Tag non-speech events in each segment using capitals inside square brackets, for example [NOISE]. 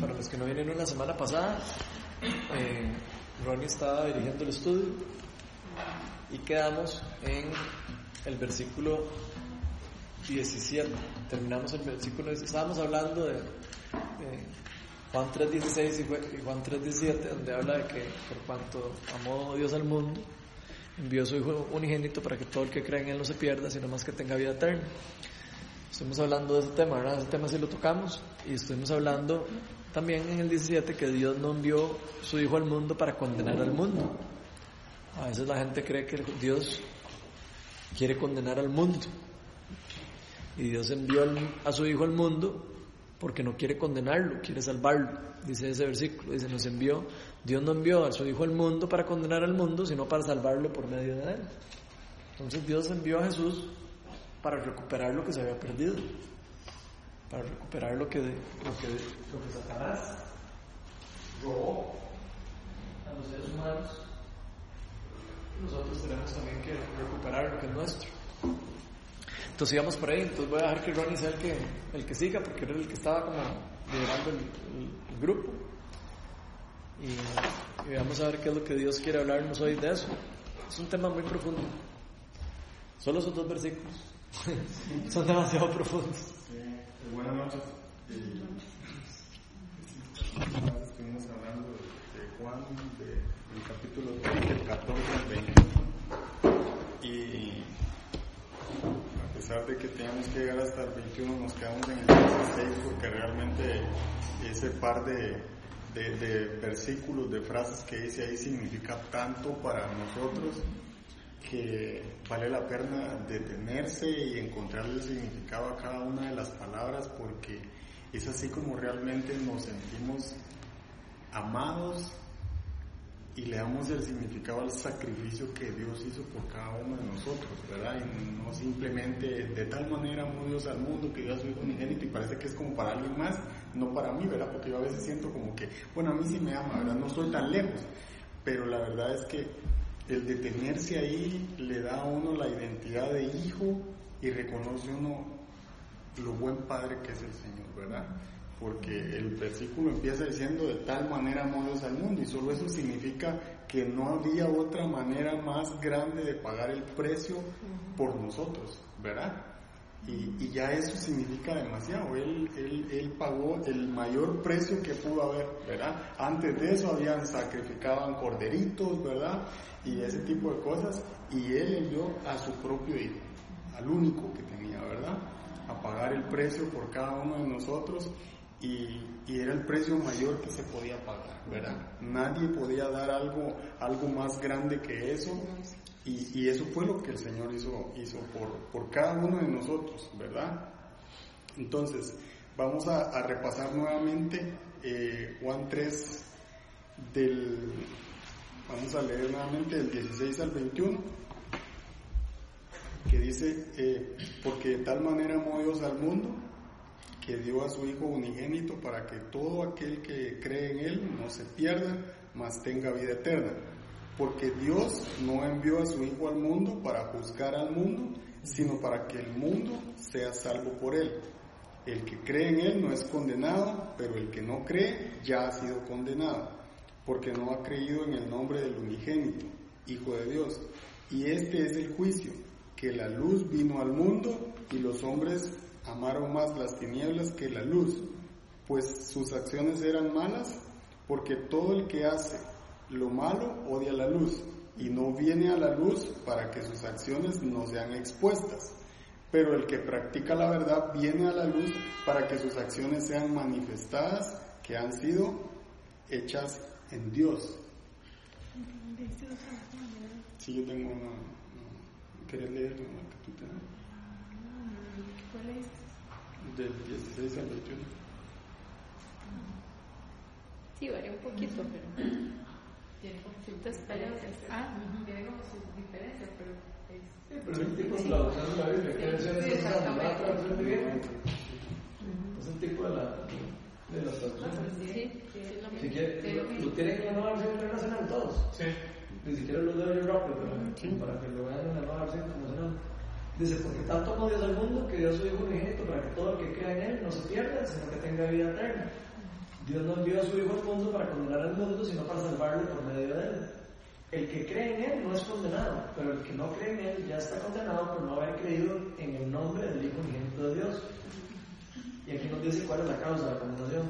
para los que no vinieron la semana pasada, eh, Ronnie estaba dirigiendo el estudio y quedamos en el versículo 17. Terminamos el versículo, estábamos hablando de, Juan 3.16 y Juan 3.17, donde habla de que por cuanto amó Dios al mundo, envió a su Hijo unigénito para que todo el que cree en Él no se pierda, sino más que tenga vida eterna. Estuvimos hablando de ese tema, ¿verdad? Ese tema sí lo tocamos y estuvimos hablando también en el 17 que Dios no envió su Hijo al mundo para condenar al mundo. A veces la gente cree que Dios quiere condenar al mundo. Y Dios envió a su Hijo al mundo porque no quiere condenarlo, quiere salvarlo. Dice ese versículo, dice, nos envió, Dios no envió a su Hijo al mundo para condenar al mundo, sino para salvarlo por medio de él. Entonces Dios envió a Jesús para recuperar lo que se había perdido, para recuperar lo que, lo que, lo que Satanás robó a los seres humanos. Nosotros tenemos también que recuperar lo que es nuestro. Entonces íbamos por ahí, entonces voy a dejar que Ronnie sea el que, el que siga, porque era el que estaba como liderando el, grupo. Y, vamos a ver qué es lo que Dios quiere hablarnos hoy de eso. Es un tema muy profundo. Solo esos dos versículos [LAUGHS] son demasiado profundos. Sí, buenas noches. Estuvimos hablando de Juan, del capítulo 3, del 14 al 20. Y pesar de que teníamos que llegar hasta el 21, nos quedamos en el 16 porque realmente ese par de, de, versículos, de frases que dice ahí significa tanto para nosotros que vale la pena detenerse y encontrarle el significado a cada una de las palabras porque es así como realmente nos sentimos amados y le damos el significado al sacrificio que Dios hizo por cada uno de nosotros, ¿verdad? Y no simplemente de tal manera amó Dios al mundo que dio a su Hijo y parece que es como para alguien más, no para mí, ¿verdad? Porque yo a veces siento como que, bueno, a mí sí me ama, ¿verdad? No estoy tan lejos, pero la verdad es que el detenerse ahí le da a uno la identidad de hijo y reconoce uno lo buen padre que es el Señor, ¿verdad? porque el versículo empieza diciendo de tal manera amó Dios al mundo y solo eso significa que no había otra manera más grande de pagar el precio por nosotros, ¿verdad? Y, ya eso significa demasiado, él, él, él, pagó el mayor precio que pudo haber, ¿verdad? Antes de eso habían sacrificado corderitos, ¿verdad? Y ese tipo de cosas, y él envió a su propio hijo, al único que tenía, ¿verdad? A pagar el precio por cada uno de nosotros y, era el precio mayor que se podía pagar, ¿verdad? Nadie podía dar algo, algo más grande que eso y, eso fue lo que el Señor hizo, hizo por, por cada uno de nosotros, ¿verdad? Entonces, vamos a, repasar nuevamente eh, Juan 3 del, vamos a leer nuevamente del 16 al 21 que dice, eh, porque de tal manera amó Dios al mundo que dio a su Hijo unigénito para que todo aquel que cree en Él no se pierda, mas tenga vida eterna. Porque Dios no envió a su Hijo al mundo para juzgar al mundo, sino para que el mundo sea salvo por Él. El que cree en Él no es condenado, pero el que no cree ya ha sido condenado, porque no ha creído en el nombre del unigénito, Hijo de Dios. Y este es el juicio, que la luz vino al mundo y los hombres amaron más las tinieblas que la luz, pues sus acciones eran malas, porque todo el que hace lo malo odia la luz y no viene a la luz para que sus acciones no sean expuestas. Pero el que practica la verdad viene a la luz para que sus acciones sean manifestadas, que han sido hechas en Dios. Si yo tengo una... ¿Querés leer que tú ¿Cuál es? Del 16 al 21. Sí, varía un poquito, pero tiene como sus diferencias. Ah, tiene como sus diferencias, pero es... Sí, pero es el tipo de traducción de la Biblia, que es la traducción de Biblia. Es el tipo de la de las traducciones. Sí, quiere, lo tienen en la nueva versión internacional todos. Sí. Ni siquiera los de rápido, pero para que lo vean en la nueva versión internacional. Dice, porque tanto amó Dios al mundo que Dios su Hijo unigénito para que todo el que crea en Él no se pierda, sino que tenga vida eterna. Dios no envió a su Hijo al mundo para condenar al mundo, sino para salvarlo por medio de él. El que cree en él no es condenado, pero el que no cree en él ya está condenado por no haber creído en el nombre del Hijo unigénito de Dios. Y aquí nos dice cuál es la causa de la condenación.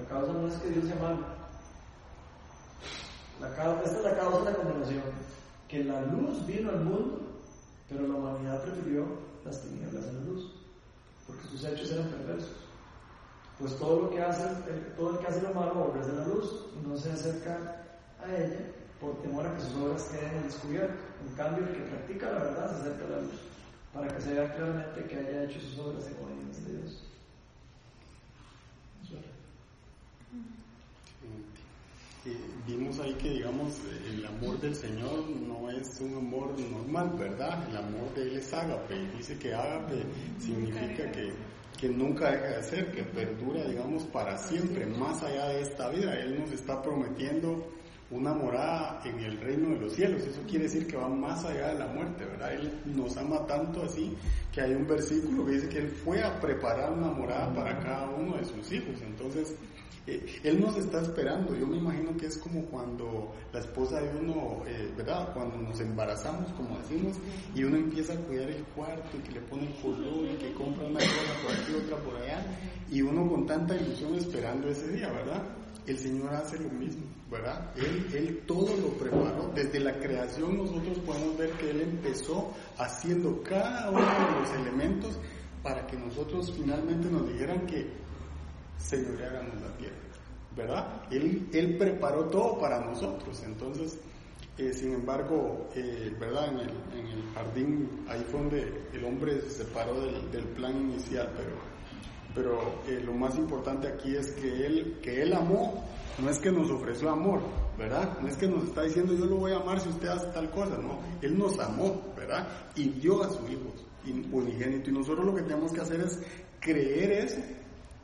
la causa no es que Dios sea malo. Esta es la causa de la condenación. Que la luz vino al mundo, pero la humanidad prefirió las tinieblas a la luz, porque sus hechos eran perversos. Pues todo lo que hace, todo el que hace lo malo aborrece la luz no se acerca a ella por temor a que sus obras queden en descubierto. En cambio, el que practica la verdad se acerca a la luz, para que se vea claramente que haya hecho sus obras en obediencia de Dios. vimos ahí que, digamos, el amor del Señor no es un amor normal, ¿verdad? El amor de Él es ágape. Dice que ágape significa que, que nunca deja de ser, que perdura, digamos, para siempre, más allá de esta vida. Él nos está prometiendo una morada en el reino de los cielos. Eso quiere decir que va más allá de la muerte, ¿verdad? Él nos ama tanto así que hay un versículo que dice que Él fue a preparar una morada para cada uno de sus hijos. Entonces, eh, él nos está esperando. Yo me imagino que es como cuando la esposa de uno, eh, ¿verdad? Cuando nos embarazamos, como decimos, y uno empieza a cuidar el cuarto y que le pone el color y que compra una cosa por aquí, otra por allá, y uno con tanta ilusión esperando ese día, ¿verdad? El Señor hace lo mismo, ¿verdad? Él, él todo lo preparó. Desde la creación nosotros podemos ver que Él empezó haciendo cada uno de los elementos para que nosotros finalmente nos dijeran que señoreáramos la tierra, ¿verdad? Él, él preparó todo para nosotros, entonces, eh, sin embargo, eh, ¿verdad? En el, en el, jardín, ahí fue donde el hombre se separó del, del plan inicial, pero, pero eh, lo más importante aquí es que él, que él amó, no es que nos ofreció amor, ¿verdad? No es que nos está diciendo yo lo voy a amar si usted hace tal cosa, no, él nos amó, ¿verdad? Y dio a su hijo unigénito y nosotros lo que tenemos que hacer es creer eso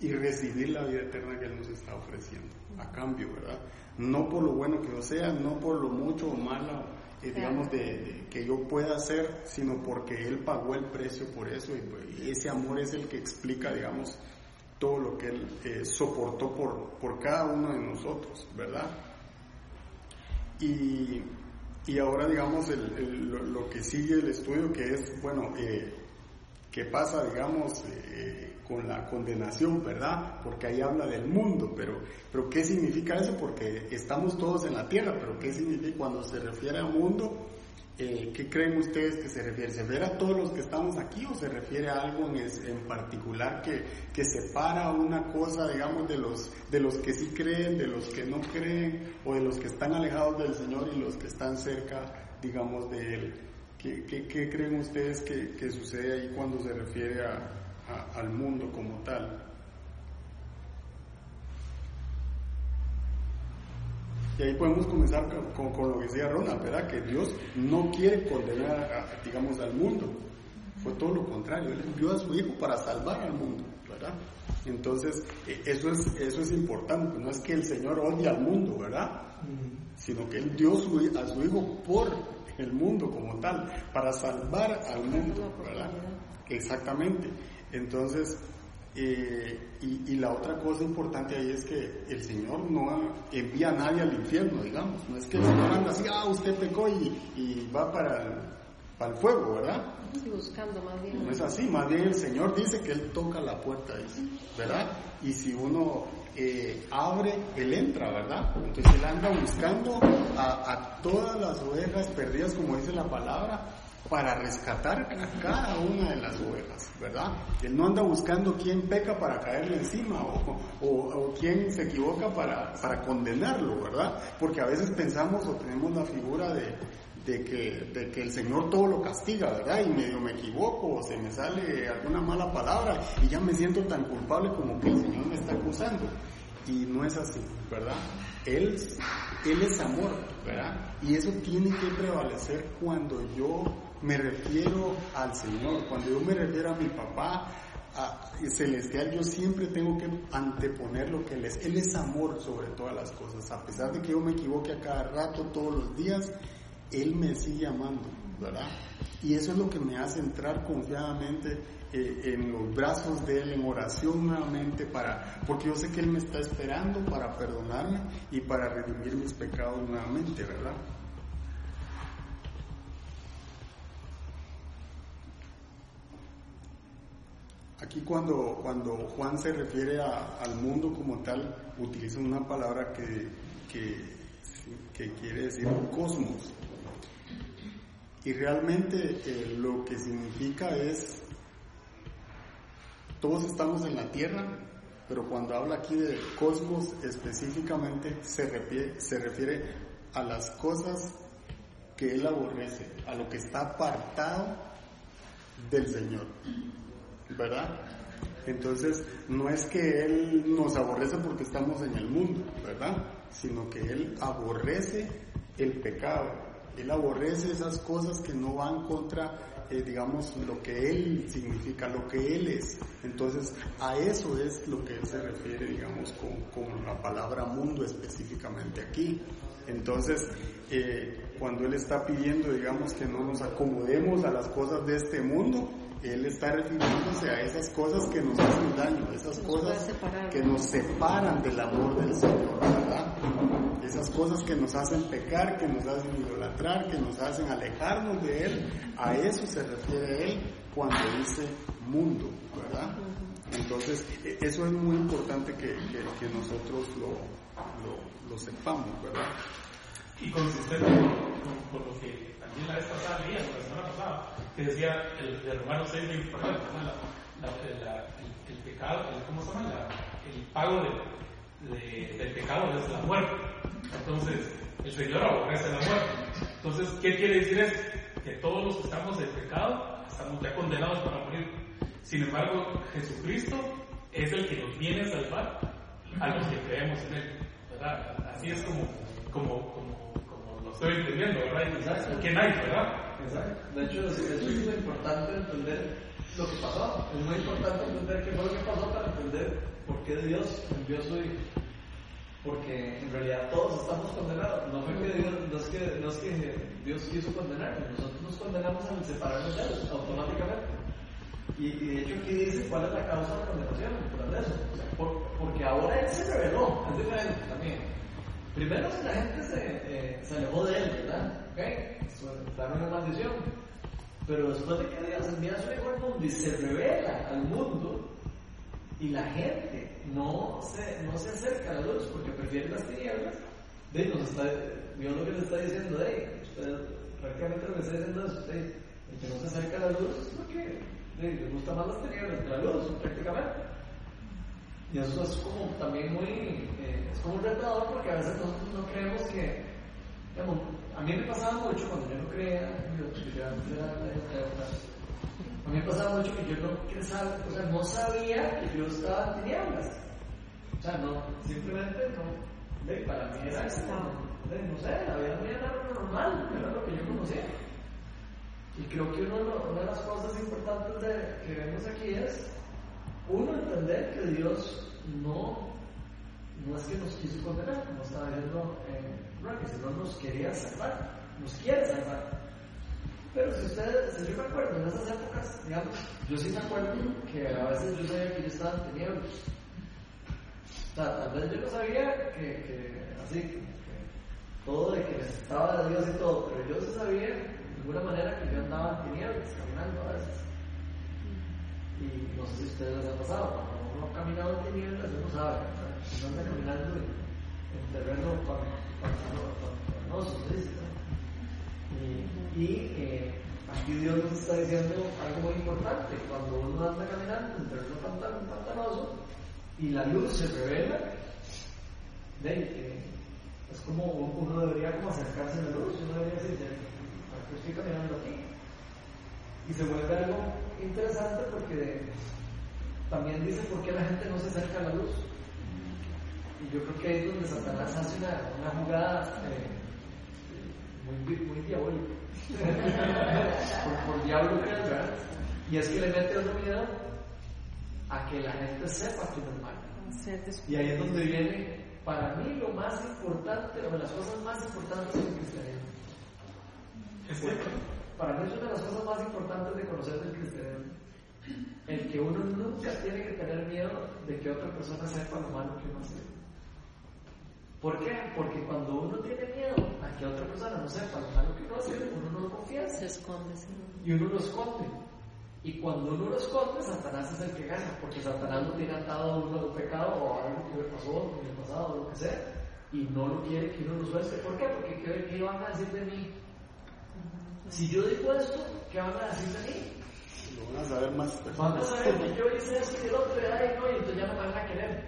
y recibir la vida eterna que Él nos está ofreciendo a cambio, ¿verdad? No por lo bueno que yo sea, no por lo mucho o malo, eh, digamos, de, que yo pueda hacer, sino porque Él pagó el precio por eso pues, y, ese amor es el que explica, digamos, todo lo que Él eh, soportó por, por cada uno de nosotros, ¿verdad? Y, y ahora, digamos, el, lo, que sigue el estudio, que es, bueno, eh, ¿qué pasa, digamos, eh, con la condenación, ¿verdad? Porque ahí habla del mundo, pero, pero ¿qué significa eso? Porque estamos todos en la tierra, pero ¿qué significa cuando se refiere a mundo? Eh, ¿Qué creen ustedes que se refiere? ¿Se refiere a todos los que estamos aquí o se refiere a algo en, en particular que, que, separa una cosa, digamos, de los, de los que sí creen, de los que no creen, o de los que están alejados del Señor y los que están cerca, digamos, de Él? ¿Qué, qué, creen ustedes que, que sucede ahí cuando se refiere a, al mundo como tal. Y ahí podemos comenzar con, con, lo que decía Ronald, ¿verdad? Que Dios no quiere condenar, digamos, al mundo. Fue todo lo contrario. Él envió a su Hijo para salvar al mundo, ¿verdad? Entonces, e, eso es, eso es importante. No es que el Señor odie al mundo, ¿verdad? Sino que Él dio su, a su Hijo por el mundo como tal, para salvar al mundo, ¿verdad? Exactamente. Entonces, eh, y, la otra cosa importante ahí es que el Señor no envía a nadie al infierno, digamos. No es que el Señor anda así, ah, usted pecó y, va para el, para el fuego, ¿verdad? Buscando más bien. No es así, más bien el Señor dice que Él toca la puerta, ¿verdad? Y si uno eh, abre, Él entra, ¿verdad? Entonces Él anda buscando a, a todas las ovejas perdidas, como dice la palabra, para rescatar a cada una de las ovejas, ¿verdad? Él no anda buscando quién peca para caerle encima o, o, quién se equivoca para, para, condenarlo, ¿verdad? Porque a veces pensamos o tenemos la figura de, de, que, de que el Señor todo lo castiga, ¿verdad? Y medio me equivoco o se me sale alguna mala palabra y ya me siento tan culpable como que el Señor me está acusando. Y no es así, ¿verdad? Él, él es amor, ¿verdad? Y eso tiene que prevalecer cuando yo me refiero al Señor. Cuando yo me refiero a mi papá celestial, yo siempre tengo que anteponer lo que Él es. Él es amor sobre todas las cosas. A pesar de que yo me equivoque a cada rato, todos los días, Él me sigue amando, ¿verdad? Y eso es lo que me hace entrar confiadamente eh, en los brazos de Él, en oración nuevamente, para, porque yo sé que Él me está esperando para perdonarme y para redimir mis pecados nuevamente, ¿verdad? Aquí cuando, cuando Juan se refiere al mundo como tal, utiliza una palabra que, que, quiere decir cosmos. Y realmente eh, lo que significa es, todos estamos en la Tierra, pero cuando habla aquí de cosmos específicamente se se refiere a las cosas que Él aborrece, a lo que está apartado del Señor. ¿Verdad? Entonces, no es que Él nos aborrece porque estamos en el mundo, ¿verdad? Sino que Él aborrece el pecado. Él aborrece esas cosas que no van contra, eh, digamos, lo que Él significa, lo que Él es. Entonces, a eso es lo que Él se refiere, digamos, con, con la palabra mundo específicamente aquí. Entonces, eh, cuando Él está pidiendo, digamos, que no nos acomodemos a las cosas de este mundo, él está refiriéndose a esas cosas que nos hacen daño, esas cosas que nos separan del amor del Señor, ¿verdad? Esas cosas que nos hacen pecar, que nos hacen idolatrar, que nos hacen alejarnos de Él, a eso se refiere Él cuando dice mundo, ¿verdad? Entonces, e, eso es muy importante que, nosotros lo, lo, sepamos, ¿verdad? Y consistente con, lo que también la vez pasada leía, la semana pasada, que decía el, de Romanos 6, 20, el, pecado, ¿cómo se llama? el pago de, del pecado es la muerte. Entonces, el Señor aborrece la muerte. Entonces, ¿qué quiere decir eso? Que todos los que estamos en pecado estamos ya condenados para morir. Sin embargo, Jesucristo es el que nos viene a salvar a los que creemos en Él. ¿verdad? Así es como, como, como, estoy entendiendo, ¿verdad? ¿Quién hay, verdad? Exacto. De hecho, es, muy importante entender lo que pasó. Es muy importante entender qué fue lo que pasó para entender por qué Dios envió su Hijo. Porque en realidad todos estamos condenados. No, fue que Dios, no, es que, no es que Dios quiso condenarnos, nosotros nos condenamos al separarnos de Él automáticamente. Y, de hecho aquí dice cuál es la causa de la condenación, por eso. porque ahora Él se reveló, es diferente también. Primero la gente se, eh, se alejó de Él, ¿verdad? ¿Okay? Claro, una maldición. Pero después de que Dios envía a su hijo al mundo y se revela al mundo, y la gente no se, no se acerca a la luz porque prefiere las tinieblas, de, nos está, Dios lo que le está diciendo, de, usted prácticamente lo que está diciendo es, usted, el que no se acerca a la luz es porque le gusta más las tinieblas que la luz, prácticamente. Y eso es como también muy, eh, es como un retador porque a veces nosotros no creemos que, digamos, a mí me pasaba mucho cuando yo no creía, a mí me pasaba mucho que yo no, o sea, no sabía que yo estaba en tinieblas. O sea, no, simplemente no, para mí era como, no sé, la vida mía era lo normal, era lo que yo conocía. Y creo que una de las cosas importantes que vemos aquí es, uno, entender que Dios no, no es que nos quiso condenar, como estaba viendo en que si no nos quería salvar, nos quiere salvar. Pero si ustedes, si yo me acuerdo en esas épocas, digamos, yo sí me acuerdo que a veces yo sabía que yo estaba en tinieblas. O sea, tal vez yo no sabía que, que así, que, todo de que necesitaba de Dios y todo, pero yo sí sabía de alguna manera que yo andaba en tinieblas, caminando a veces. Y no sé si ustedes les ha pasado, cuando uno ha caminado en tinieblas, uno sabe, uno anda caminando en, en terreno y, y eh, aquí Dios nos está diciendo algo muy importante. Cuando uno anda caminando entre un pantanoso y la luz se revela, es como uno debería como acercarse a la luz, uno debería decir, ¿para qué estoy caminando aquí? Y se vuelve algo interesante porque también dice por qué la gente no se acerca a la luz. Y yo creo que es donde Satanás hace una, una jugada eh, muy, muy diabólica. [LAUGHS] por, por, diablo ¿verdad? Y es que le mete otro miedo a que la gente sepa que no es malo. Y ahí es donde viene, para mí, lo más importante, o de las cosas más importantes del cristianismo. Para mí es una de las cosas más importantes de conocer del cristianismo. El que uno nunca tiene que tener miedo de que otra persona sepa lo malo que uno hace. ¿Por qué? Porque cuando uno tiene miedo a que otra persona no sepa lo malo que uno hace, uno no lo confiesa. Se esconde. Y uno lo esconde. Y cuando uno lo esconde, Satanás es el que gana, porque Satanás no tiene atado a uno de pecado o algo que le pasó en el pasado o lo que sea, y no lo quiere que uno lo suelte. ¿Por qué? Porque ¿qué, qué van a decir de mí? Si yo digo esto, ¿qué van a decir de mí? Lo van a saber más Van a personas. saber que yo hice esto y el otro, y no, y entonces ya no me van a querer.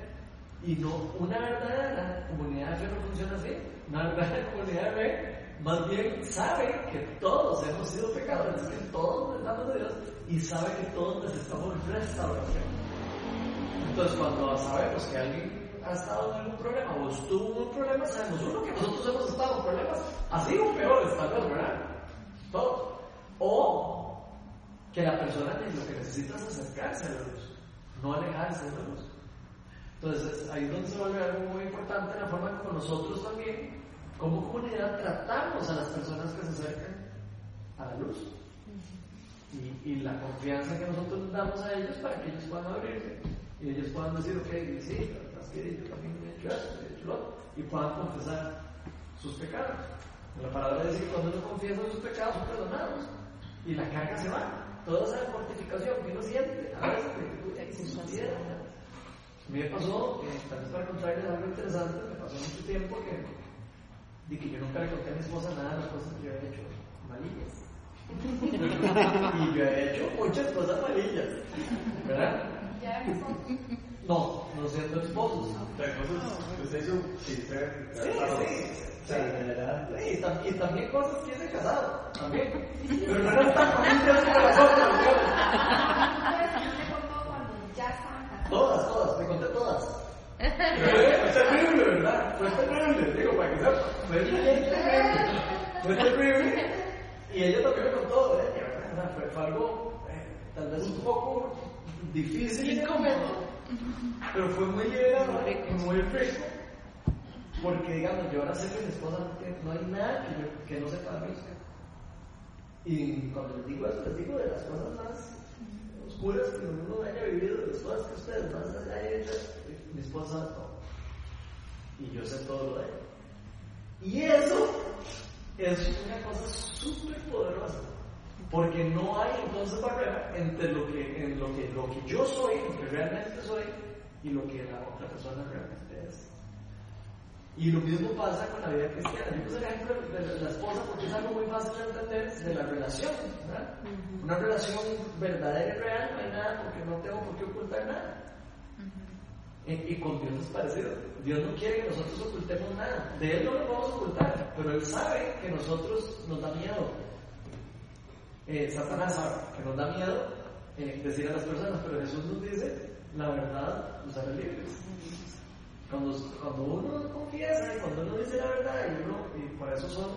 Y no, una verdadera comunidad de fe no funciona así. Una verdadera [LAUGHS] comunidad de fe más bien sabe que todos hemos sido pecadores, que todos necesitamos de Dios y sabe que todos necesitamos restauración. Entonces, cuando sabemos que alguien ha estado en algún problema o estuvo en un problema, sabemos uno que nosotros hemos estado en problemas, así o peores, tal vez, ¿verdad? O que la persona lo que necesita es acercarse a la luz, no alejarse de la luz. Entonces, ahí es donde se vuelve algo muy importante la forma como nosotros también, como comunidad, tratamos a las personas que se acercan a la luz. Y, la confianza que nosotros damos a ellos para que ellos puedan abrirse y ellos puedan decir, ok, sí, la verdad es que yo también he hecho esto, he hecho lo otro, y puedan confesar sus pecados. La palabra dice que cuando uno confiesa sus pecados son perdonados y la carga se va. Toda esa mortificación que uno siente, a veces me pasó, eh, tal vez para contarles algo interesante, me pasó mucho tiempo que, de que yo nunca le conté a mi esposa nada de las cosas que yo había hecho malillas. [LAUGHS] y yo he hecho muchas cosas malillas, ¿verdad? No, no siendo esposos. Cosa es, usted hizo sin ser Sí, sí. Sí, y, tam- y también cosas que hice casado, también. Pero no eran tan cuando ya estaban casados. Todas, todas, te conté todas. Fue terrible, ¿verdad? Fue terrible, digo, para que sepa. Fue terrible. Fue terrible. Y ella también me contó, ¿eh? fue algo eh, tal vez un poco difícil, incómodo, pero fue muy liberador y muy rico. Porque, digamos, yo ahora sé que mi esposa no hay nada que, yo- que no sepa de mí. Y cuando les digo eso, les digo de las cosas más oscuras que uno haya vivido, de las cosas que ustedes más hayan hecho. Mi esposa sabe todo. Y yo sé todo lo de ella. Y eso es una cosa súper poderosa. Porque no hay entonces barrera entre lo que, en lo que, lo que yo soy, lo que realmente soy, y lo que la otra persona realmente es. Y lo mismo pasa con la vida cristiana. Yo puse el ejemplo de la esposa porque es algo muy fácil de entender de la relación, ¿verdad? Una relación verdadera y real no hay nada porque no tengo por qué ocultar nada. Y, y con Dios es parecido. Dios no quiere que nosotros ocultemos nada. De Él no lo vamos a ocultar, pero Él sabe que nosotros nos da miedo. Eh, Satanás que nos da miedo eh, decir a las personas, pero Jesús nos dice, la verdad nos hará libres. Cuando, cuando uno confiesa y cuando uno dice la verdad, y, uno, y por eso somos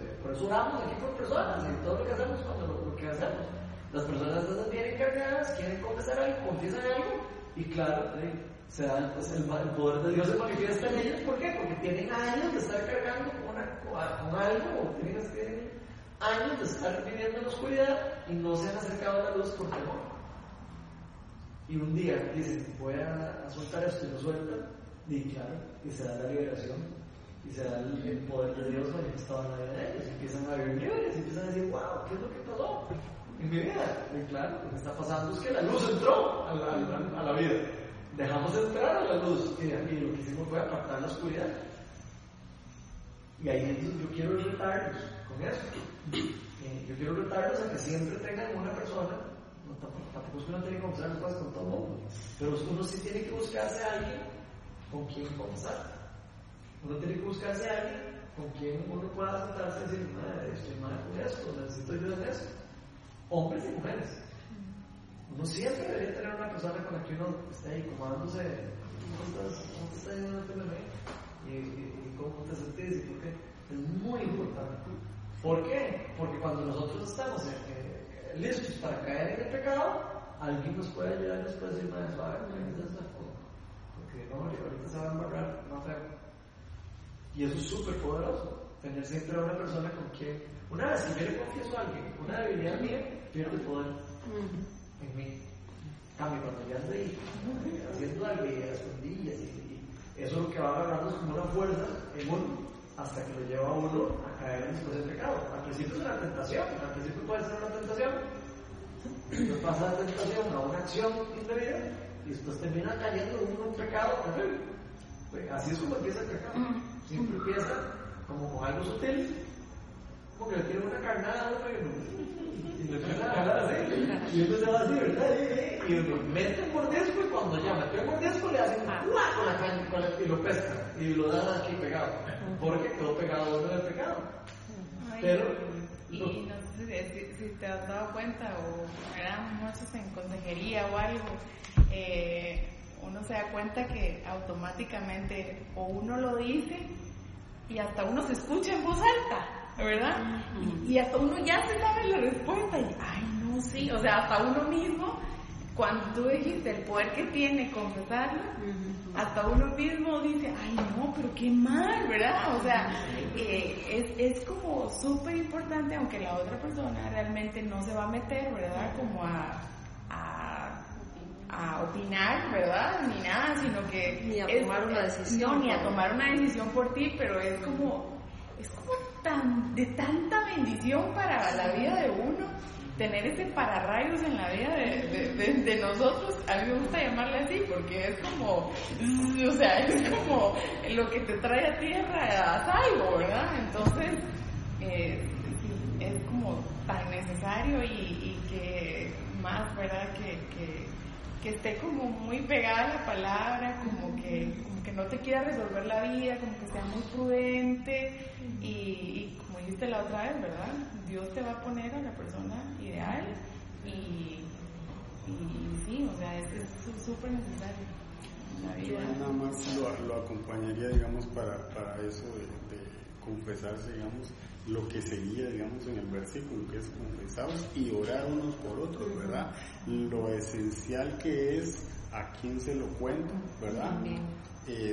eh, por eso oramos aquí por personas y todo lo que hacemos cuando lo, lo que hacemos. Las personas entonces vienen cargadas, quieren confesar algo, confiesan algo, y claro, eh, se da, pues, el, el poder de Dios se manifiesta en ellos. ¿Por qué? Porque tienen años de estar cargando con, una, con algo, o tienen, tienen años de estar viviendo en oscuridad y no se han acercado a la luz por temor. Y un día dicen, voy a, soltar esto y lo sueltan, y claro, y se da la liberación, y se da el, poder de Dios manifestado en la vida de ellos, y empiezan a vivir libres, y empiezan a decir, wow, ¿qué es lo que pasó en mi vida? Y claro, lo que está pasando es que la luz entró a la, a la- a la vida. Dejamos entrar a la luz, y, y lo que hicimos fue apartar la oscuridad. Y ahí entonces yo quiero retarlos con eso. Eh, yo quiero retarlos a que siempre tengan una persona, no, tampoco, tampoco es que uno tiene que conversar cosas con todo el mundo, pero uno sí tiene que buscarse a alguien con quien conversar. Uno tiene que buscarse a alguien con quien uno pueda sentarse y decir, madre, estoy mal con esto, necesito ayuda en eso. Hombres y mujeres. Uno siempre debería tener una persona con la que uno esté ahí como dándose, ¿cómo estás? ¿Cómo? ¿Y, y, y cómo te sentís? ¿Y por qué? Es muy importante. ¿Por qué? Porque cuando nosotros estamos eh, listos para caer en el pecado, alguien nos puede ayudar y nos puede decir, más suave, no es esta forma. Porque no, ahorita se va a embarrar más feo. Y eso es súper poderoso. tener siempre a una persona con quien, una vez si yo le confieso a alguien una debilidad mía, pierde poder en mí. Cambio, cuando ya estoy haciendo algo y escondillas y, eso lo que va agarrando es como una fuerza en uno hasta que lo lleva a uno a caer en después del pecado. Al principio es una tentación, al principio puede ser una tentación, después pasa de tentación a una acción indebida y después termina cayendo en un pecado pues, así es como empieza el pecado. Siempre empieza como con algo sutil, como que le tiene una carnada y, y le empieza a hablar así. Y se va así, ¿verdad? Y uno mete un mordisco y cuando ya metió el mordisco le hacen una con la caña y lo pesca y lo dan aquí pegado. Porque quedó pegado uno del pecado. Pero. Y no sé si, te has dado cuenta, o eran muchos en consejería o algo, eh, uno se da cuenta que automáticamente o uno lo dice y hasta uno se escucha en voz alta, ¿verdad? y, hasta uno ya se sabe la respuesta y, ay, no, sí, o sea, hasta uno mismo, cuando tú dijiste el poder que tiene confesarlo, hasta uno mismo dice, ay, no, pero qué mal, ¿verdad? O sea, eh, es, es como súper importante, aunque la otra persona realmente no se va a meter, ¿verdad? Como a a opinar, ¿verdad? Ni nada, sino que... Ni a tomar una decisión. No, ni a tomar una decisión por ti, pero es como tan, de tanta bendición para la vida de uno tener ese pararrayos en la vida de, de, nosotros, a mí me gusta llamarle así, porque es como, o sea, [LAUGHS] es como lo que te trae a tierra a salvo, ¿verdad? Entonces, eh, es como tan necesario y, que más, ¿verdad? que, que esté como muy pegada a la palabra, como que, como que no te quiera resolver la vida, como que sea muy prudente y, como dijiste la otra vez, ¿verdad? Dios te va a poner a la persona ideal y, y sí, o sea, es súper necesario. Yo nada más lo, lo acompañaría, digamos, para, para eso de, de confesarse, digamos, lo que seguía, digamos, en el versículo, que es confesados y orar unos por otros, ¿verdad? Lo esencial que es a quién se lo cuento, ¿verdad?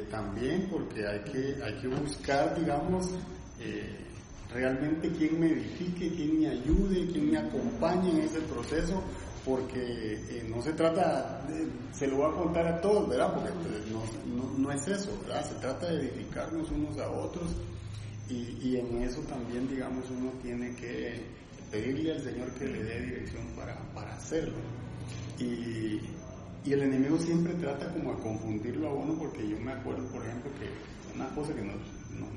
También, eh, porque hay que, hay que buscar, digamos, eh, realmente quién me edifique, quién me ayude, quién me acompañe en ese proceso, porque eh, no se trata, de, se lo voy a contar a todos, ¿verdad? Porque no, no, no es eso, ¿verdad? Se trata de edificarnos unos a otros y, y, en eso también, digamos, uno tiene que pedirle al Señor que le dé dirección para, para hacerlo. Y, y, el enemigo siempre trata como a confundirlo a uno, porque yo me acuerdo, por ejemplo, que una cosa que nos,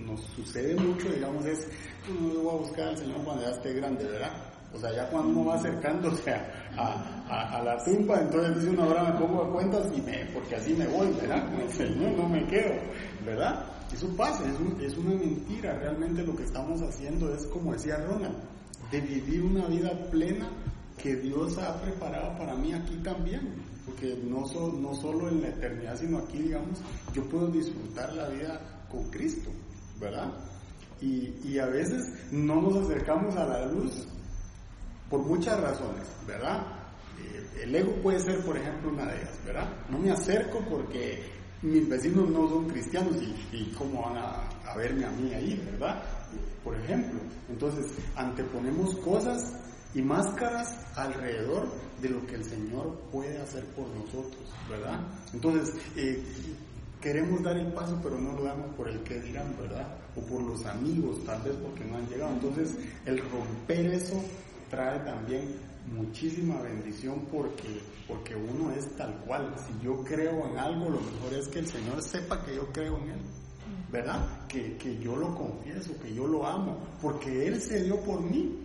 nos, sucede mucho, digamos, es, uno pues, voy a buscar al Señor cuando ya esté grande, ¿verdad? O sea, ya cuando uno va acercándose a, a, a, la tumba, entonces dice uno, ahora me pongo a cuentas y me, porque así me voy, ¿verdad? Señor no me quedo, ¿verdad? Eso pasa, es, es una mentira. Realmente lo que estamos haciendo es, como decía Ronald, de vivir una vida plena que Dios ha preparado para mí aquí también. Porque no, no solo en la eternidad, sino aquí, digamos, yo puedo disfrutar la vida con Cristo, ¿verdad? Y, y a veces no nos acercamos a la luz por muchas razones, ¿verdad? Eh, el ego puede ser, por ejemplo, una de ellas, ¿verdad? No me acerco porque mis vecinos no son cristianos y, cómo van a, verme a mí ahí, ¿verdad? Por ejemplo, entonces anteponemos cosas y máscaras alrededor de lo que el Señor puede hacer por nosotros, ¿verdad? Entonces, eh, queremos dar el paso, pero no lo damos por el que dirán, ¿verdad? O por los amigos, tal vez porque no han llegado. Entonces, el romper eso trae también muchísima bendición porque, porque uno es tal cual. Si yo creo en algo, lo mejor es que el Señor sepa que yo creo en Él. ¿Verdad? Que, que yo lo confieso, que yo lo amo, porque Él se dio por mí.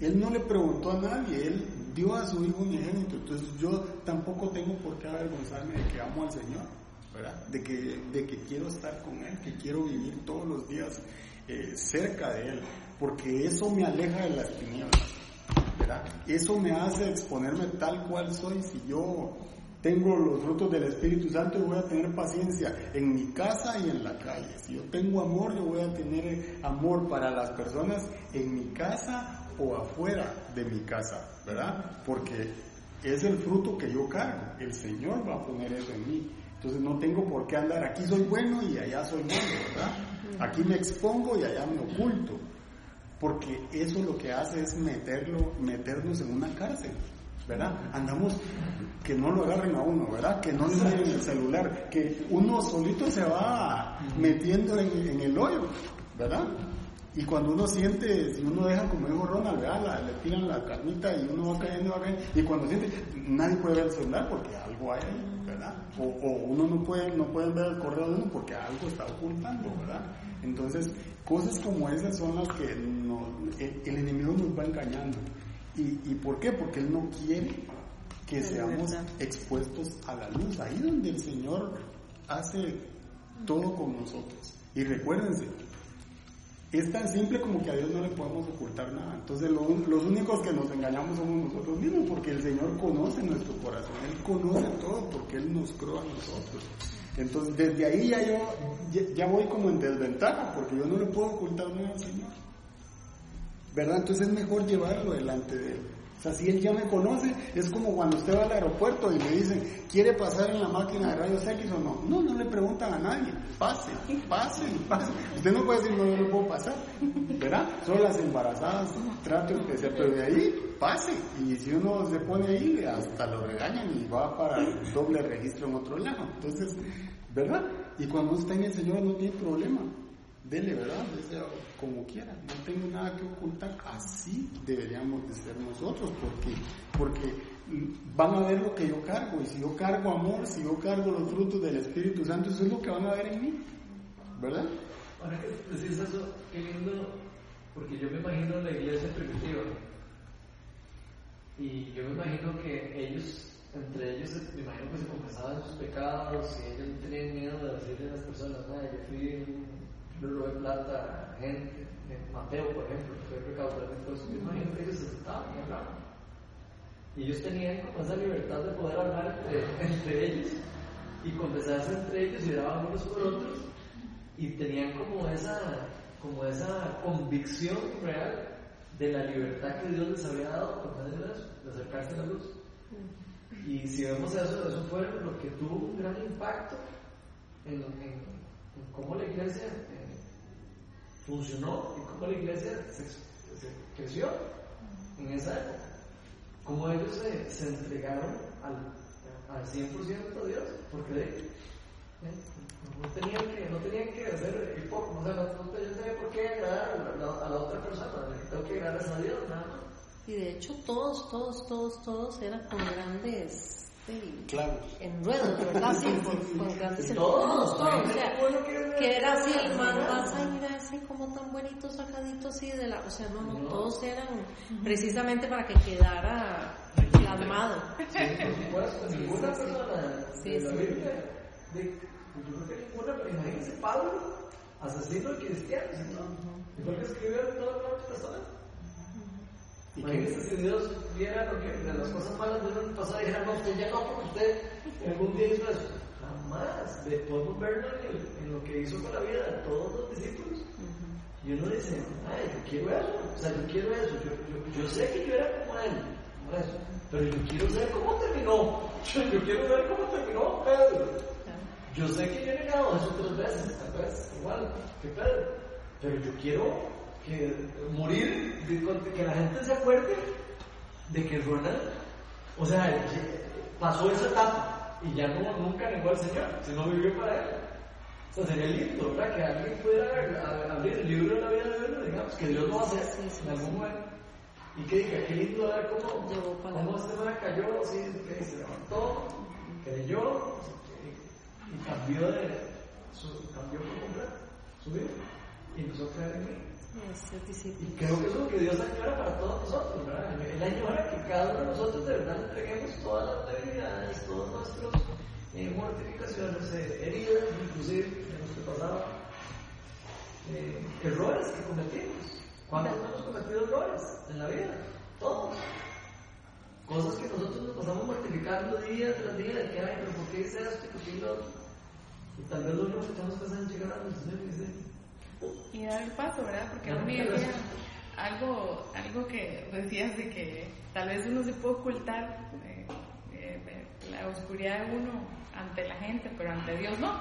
Él no le preguntó a nadie, Él dio a su Hijo unigénito. Entonces yo tampoco tengo por qué avergonzarme de que amo al Señor, ¿verdad? De que, de que quiero estar con Él, que quiero vivir todos los días eh, cerca de Él, porque eso me aleja de las tinieblas. Eso me hace exponerme tal cual soy. Si yo tengo los frutos del Espíritu Santo, voy a tener paciencia en mi casa y en la calle. Si yo tengo amor, yo voy a tener amor para las personas en mi casa o afuera de mi casa, ¿verdad? Porque es el fruto que yo cargo. El Señor va a poner eso en mí. Entonces no tengo por qué andar aquí soy bueno y allá soy malo. Aquí me expongo y allá me oculto. Porque eso lo que hace es meterlo, meternos en una cárcel. ¿verdad? Andamos, que no lo agarren a uno, ¿verdad? Que no le miren el celular, que uno solito se va metiendo en, el hoyo, ¿verdad? Y cuando uno siente, si uno deja, como dijo Ronald, ¿verdad? le tiran la carnita y uno va cayendo, va cayendo, y cuando siente, nadie puede ver el celular porque algo hay ¿verdad? O, o uno no puede, no puede ver el correo de uno porque algo está ocultando, ¿verdad? Entonces, cosas como esas son las que el, el enemigo nos va engañando. ¿Y, ¿Y por qué? Porque Él no quiere que Es seamos verdad. expuestos a la luz. Ahí donde el Señor hace todo con nosotros. Y recuérdense, es tan simple como que a Dios no le podemos ocultar nada. Entonces lo los únicos que nos engañamos somos nosotros mismos porque el Señor conoce nuestro corazón. Él conoce todo porque Él nos creó a nosotros. Entonces desde ahí ya yo ya, voy como en desventaja porque yo no le puedo ocultar nada al Señor. ¿verdad? Entonces es mejor llevarlo delante de él. O sea, si él ya me conoce, es como cuando usted va al aeropuerto y le dicen, ¿quiere pasar en la máquina de rayos X o no? No, no le preguntan a nadie. Pase, pase, pase. Usted no puede decir, no, yo no puedo pasar, ¿verdad? Solo las embarazadas, trato especial, pero de ahí, pase. Y si uno se pone ahí, hasta lo regañan y va para el doble registro en otro lado. Entonces, ¿verdad? Y cuando está en el Señor no tiene problema dele, ¿verdad? Dese como quiera, no tengo nada que ocultar, así deberíamos de ser nosotros, porque, porque van a ver lo que yo cargo, y si yo cargo amor, si yo cargo los frutos del Espíritu Santo, eso es lo que van a ver en mí, ¿verdad? Ahora que decís eso, qué lindo, porque yo me imagino la iglesia primitiva. Y yo me imagino que ellos, entre ellos, me imagino que se confesaban sus pecados y ellos no tenían miedo de decirle a las personas, "Ay, yo fui, yo robé plata gente. En Mateo, por ejemplo, que fue yo me imagino que ellos se sentaban y hablaban. Y ellos tenían como esa libertad de poder hablar entre, entre ellos y confesarse entre ellos y oraban unos por otros y tenían como esa, como esa convicción real de la libertad que Dios les había dado por medio de eso, de acercarse a la luz. Y si vemos eso, eso fue lo que tuvo un gran impacto en, en- en cómo la iglesia funcionó y cómo la iglesia se, creció en esa época. Cómo ellos se, entregaron al, al 100% a Dios, porque ¿eh? no, tenían que, no tenían que hacer hip hop, o sea, no, no tenía por qué agradar a la, a la otra persona, tengo que agradar a Dios, nada más. Y de hecho todos, todos, todos, todos eran con grandes eh, Claro. enredos, ¿verdad? Sí, con, con grandes. Todos, Todos. O sea, bueno que- que era así, el man vas a ir así como tan bonito sacadito así de la, o sea, no, no, todos eran precisamente para que quedara plasmado. Sí, por supuesto, ninguna persona Sí, de la sí. Biblia, de, yo creo que ninguna, pero imagínense Pablo, asesino de cristianos, ¿no? El que todo el Nuevo Testamento. ¿Y qué? Imagínense si Dios viera lo que, de las cosas malas de uno pasado y dijera, no, usted ya no, porque usted algún día hizo eso. Jamás. De, podemos verlo en, el- en lo que hizo con la vida de todos los discípulos. Y uno dice, ay, yo quiero eso, o sea, yo quiero eso, yo, yo, yo sé que yo era como él, como eso, pero yo quiero saber cómo terminó, yo, [LAUGHS] yo quiero saber cómo terminó Pedro. Yo sé que yo he negado eso tres veces, tal vez, igual que Pedro, pero yo quiero que morir, de- que la gente se acuerde de que Ronald, o sea, pasó esa etapa y ya no, nunca negó al Señor, sino vivió para Él. O sea, sería lindo, ¿verdad? Que alguien pudiera abrir el libro de la vida de uno, digamos, que Dios lo va a hacer Sí, sí, en algún sí. momento. Y que diga, qué lindo ver cómo, cómo este man cayó, que se levantó, creyó y, y cambió de, su, cambió por completo su vida. Y empezó a creer en mí. Y creo que eso es lo que Dios añora para todos nosotros, ¿verdad? Él añora que cada uno de nosotros de verdad entreguemos todas las debilidades, todas nuestras eh, mortificaciones, eh, heridas, inclusive de nuestro pasado, eh, errores que cometimos. ¿Cuántos hemos cometido errores en la vida? Todos. Cosas que nosotros nos pasamos mortificando día tras día, de que, ay, pero ¿por qué hice esto y por qué lo otro? Y tal vez lo único que que hacer es llegar a nuestro Señor y decir, y dar el paso, ¿verdad? Porque a mí decía algo, algo que decías de que tal vez uno se puede ocultar eh, eh, la oscuridad de uno ante la gente, pero ante Dios no.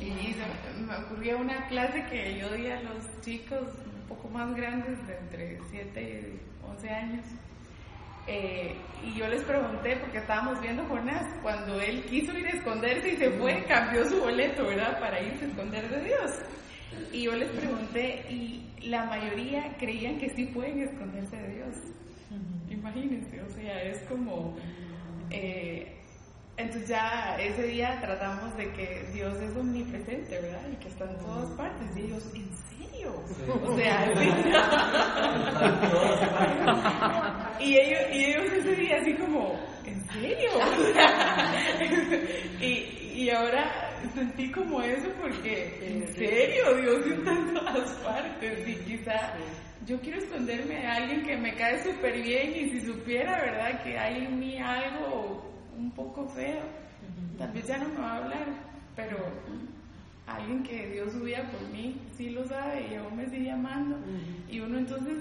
Y se- me ocurrió una clase que yo di a los chicos un poco más grandes, de entre 7 y 11 años. Eh, y yo les pregunté, porque estábamos viendo Jonás, cuando él quiso ir a esconderse y se fue, cambió su boleto, ¿verdad? Para irse a esconder de Dios. Y yo les pregunté, y la mayoría creían que sí pueden esconderse de Dios. Imagínense, o sea, es como... eh, entonces ya ese día tratamos de que Dios es omnipresente, ¿verdad? Y que está en todas partes. Y ellos, ¿en serio? O sea, [LAUGHS] sí. y, ellos, y ellos ese día así como, ¿en serio? [LAUGHS] [LAUGHS] y, y ahora sentí como eso porque, ¿en serio? Dios está en todas partes. Y quizá yo quiero esconderme de alguien que me cae súper bien y si supiera, ¿verdad? Que hay en mí algo un poco feo, tal vez ya no me va a hablar, pero alguien que Dios hubiera por mí sí lo sabe y aún me sigue amando. Y uno entonces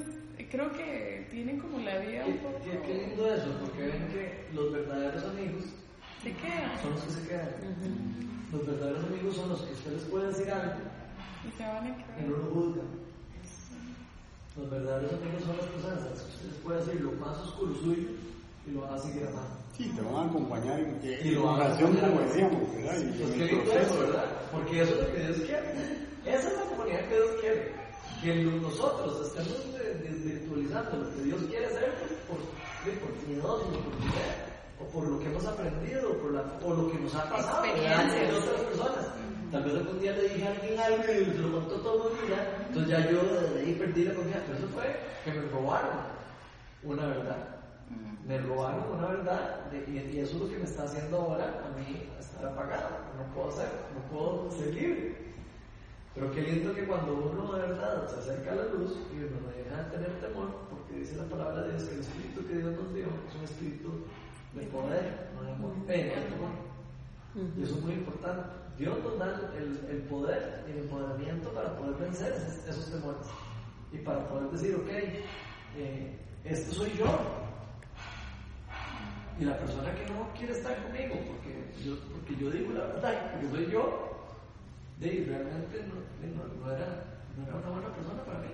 creo que tiene como la vida un poco... qué- qué lindo eso, porque ven que los verdaderos amigos ¿De qué? son los que se quedan. Los verdaderos amigos son los que ustedes pueden decir algo Y se van a y creer. no lo juzgan. Los verdaderos amigos son las personas las que ustedes pueden decir lo más oscuro suyo y lo van a seguir amando. Sí, te van a acompañar en, Y lo van a oración, como decíamos, ¿verdad? Y Pues en el lindo proceso, eso, ¿verdad? Porque eso es lo que Dios quiere. Esa es la comunidad que Dios quiere. Que nosotros estemos de- desvirtualizando lo que Dios quiere hacer por, por, por miedosos, por dinero, o por lo que hemos aprendido, o por, la, lo que nos ha pasado de otras personas. Tal vez algún día le dije a alguien algo y se lo contó todo el ya. Entonces ya yo desde ahí perdí la confianza. Pero eso fue que me robaron una verdad. Me robaron una verdad de- y, y eso es lo que me está haciendo ahora a mí estar apagado. No puedo ser, no puedo ser libre. Pero qué lindo que cuando uno de verdad se acerca a la luz y uno no deja de tener temor, porque dice la palabra de Dios que el espíritu que Dios nos dio es un espíritu de poder, no de amor. Y eso es muy importante. Dios nos da el, el poder y el empoderamiento para poder vencer esos, esos temores y para poder decir, ok, eh, este soy yo. Y la persona que no quiere estar conmigo, porque yo, porque yo digo la verdad, porque soy yo, de realmente no, de- no- no era, no era una buena persona para mí.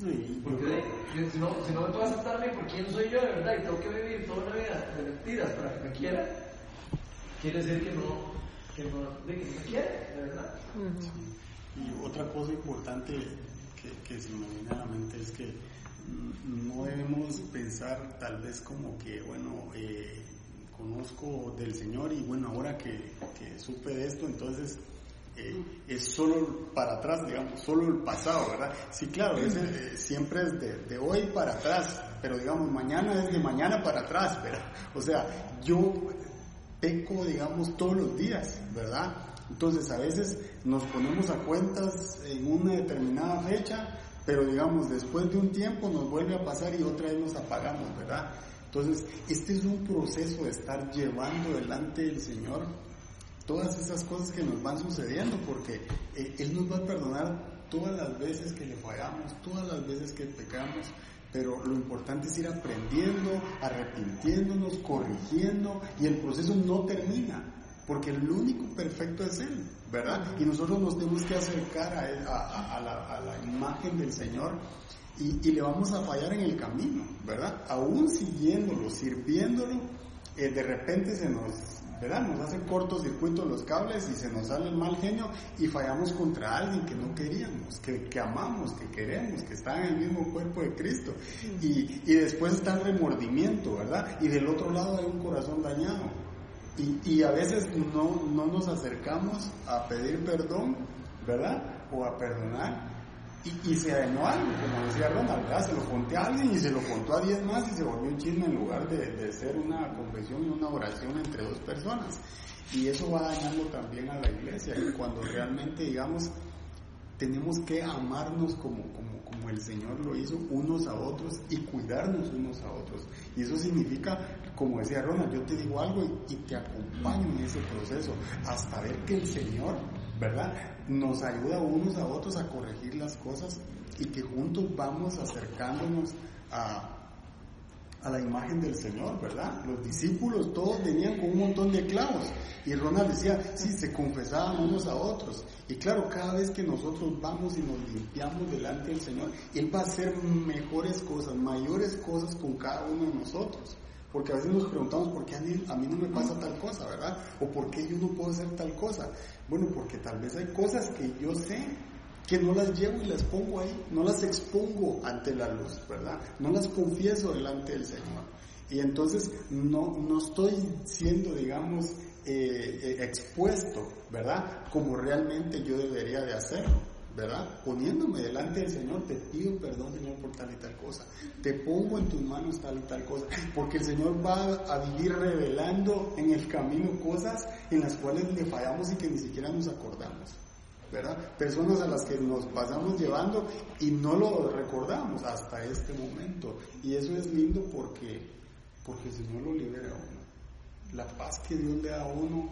Porque si, no, si no me puedo aceptar a mí por quién soy yo de verdad y tengo que vivir toda una vida de mentiras para que me quiera, quiere decir que no, que no, de que me quiere, de verdad. Y otra cosa importante que, que se me viene a la mente es que no debemos pensar tal vez como que, bueno, eh, conozco del Señor y bueno, ahora que, que supe de esto, entonces eh, es solo para atrás, digamos, solo el pasado, ¿verdad? Sí, claro, eh, siempre es de, de hoy para atrás, pero digamos, mañana es de mañana para atrás, ¿verdad? O sea, yo peco, digamos, todos los días, ¿verdad? Entonces a veces nos ponemos a cuentas en una determinada fecha, pero digamos, después de un tiempo nos vuelve a pasar y otra vez nos apagamos, ¿verdad? Entonces, este es un proceso de estar llevando delante del Señor todas esas cosas que nos van sucediendo, porque eh, Él nos va a perdonar todas las veces que le fallamos, todas las veces que pecamos, pero lo importante es ir aprendiendo, arrepintiéndonos, corrigiendo, y el proceso no termina, porque el único perfecto es Él, ¿verdad? Y nosotros nos tenemos que acercar a, la, imagen del Señor y, y le vamos a fallar en el camino, ¿verdad? Aún siguiéndolo, sirviéndolo, eh, de repente se nos, ¿verdad? Nos hace cortocircuito los cables y se nos sale el mal genio y fallamos contra alguien que no queríamos, que, que amamos, que queremos, que está en el mismo cuerpo de Cristo. Y, y después está el remordimiento, ¿verdad? Y del otro lado hay un corazón dañado. Y, y a veces no, no nos acercamos a pedir perdón, ¿verdad? O a perdonar. Y, y se dañó algo, como decía Ronald, ¿verdad? Se lo conté a alguien y se lo contó a 10 más y se volvió un chisme en lugar de, de ser una confesión y una oración entre dos personas. Y eso va dañando también a la iglesia. Y cuando realmente, digamos, tenemos que amarnos como, como, como el Señor lo hizo unos a otros y cuidarnos unos a otros. Y eso significa, como decía Ronald, yo te digo algo y, y te acompaño en ese proceso hasta ver que el Señor, ¿verdad? Nos ayuda unos a otros a corregir las cosas y que juntos vamos acercándonos a, a la imagen del Señor, ¿verdad? Los discípulos todos venían con un montón de clavos. Y Ronald decía, sí, se confesaban unos a otros. Y claro, cada vez que nosotros vamos y nos limpiamos delante del Señor, Él va a hacer mejores cosas, mayores cosas con cada uno de nosotros. Porque a veces nos preguntamos por qué a mí, no me pasa tal cosa, ¿verdad? O por qué yo no puedo hacer tal cosa. Bueno, porque tal vez hay cosas que yo sé que no las llevo y las pongo ahí, no las expongo ante la luz, ¿verdad? No las confieso delante del Señor. Y entonces no, no estoy siendo, digamos, eh, eh, expuesto, ¿verdad? Como realmente yo debería de hacerlo. ¿Verdad? Poniéndome delante del Señor, te pido perdón, Señor, por tal y tal cosa. Te pongo en tus manos tal y tal cosa. Porque el Señor va a vivir revelando en el camino cosas en las cuales le fallamos y que ni siquiera nos acordamos. ¿verdad? Personas a las que nos pasamos llevando y no lo recordamos hasta este momento. Y eso es lindo porque, porque el Señor lo libera a uno. La paz que Dios le da a uno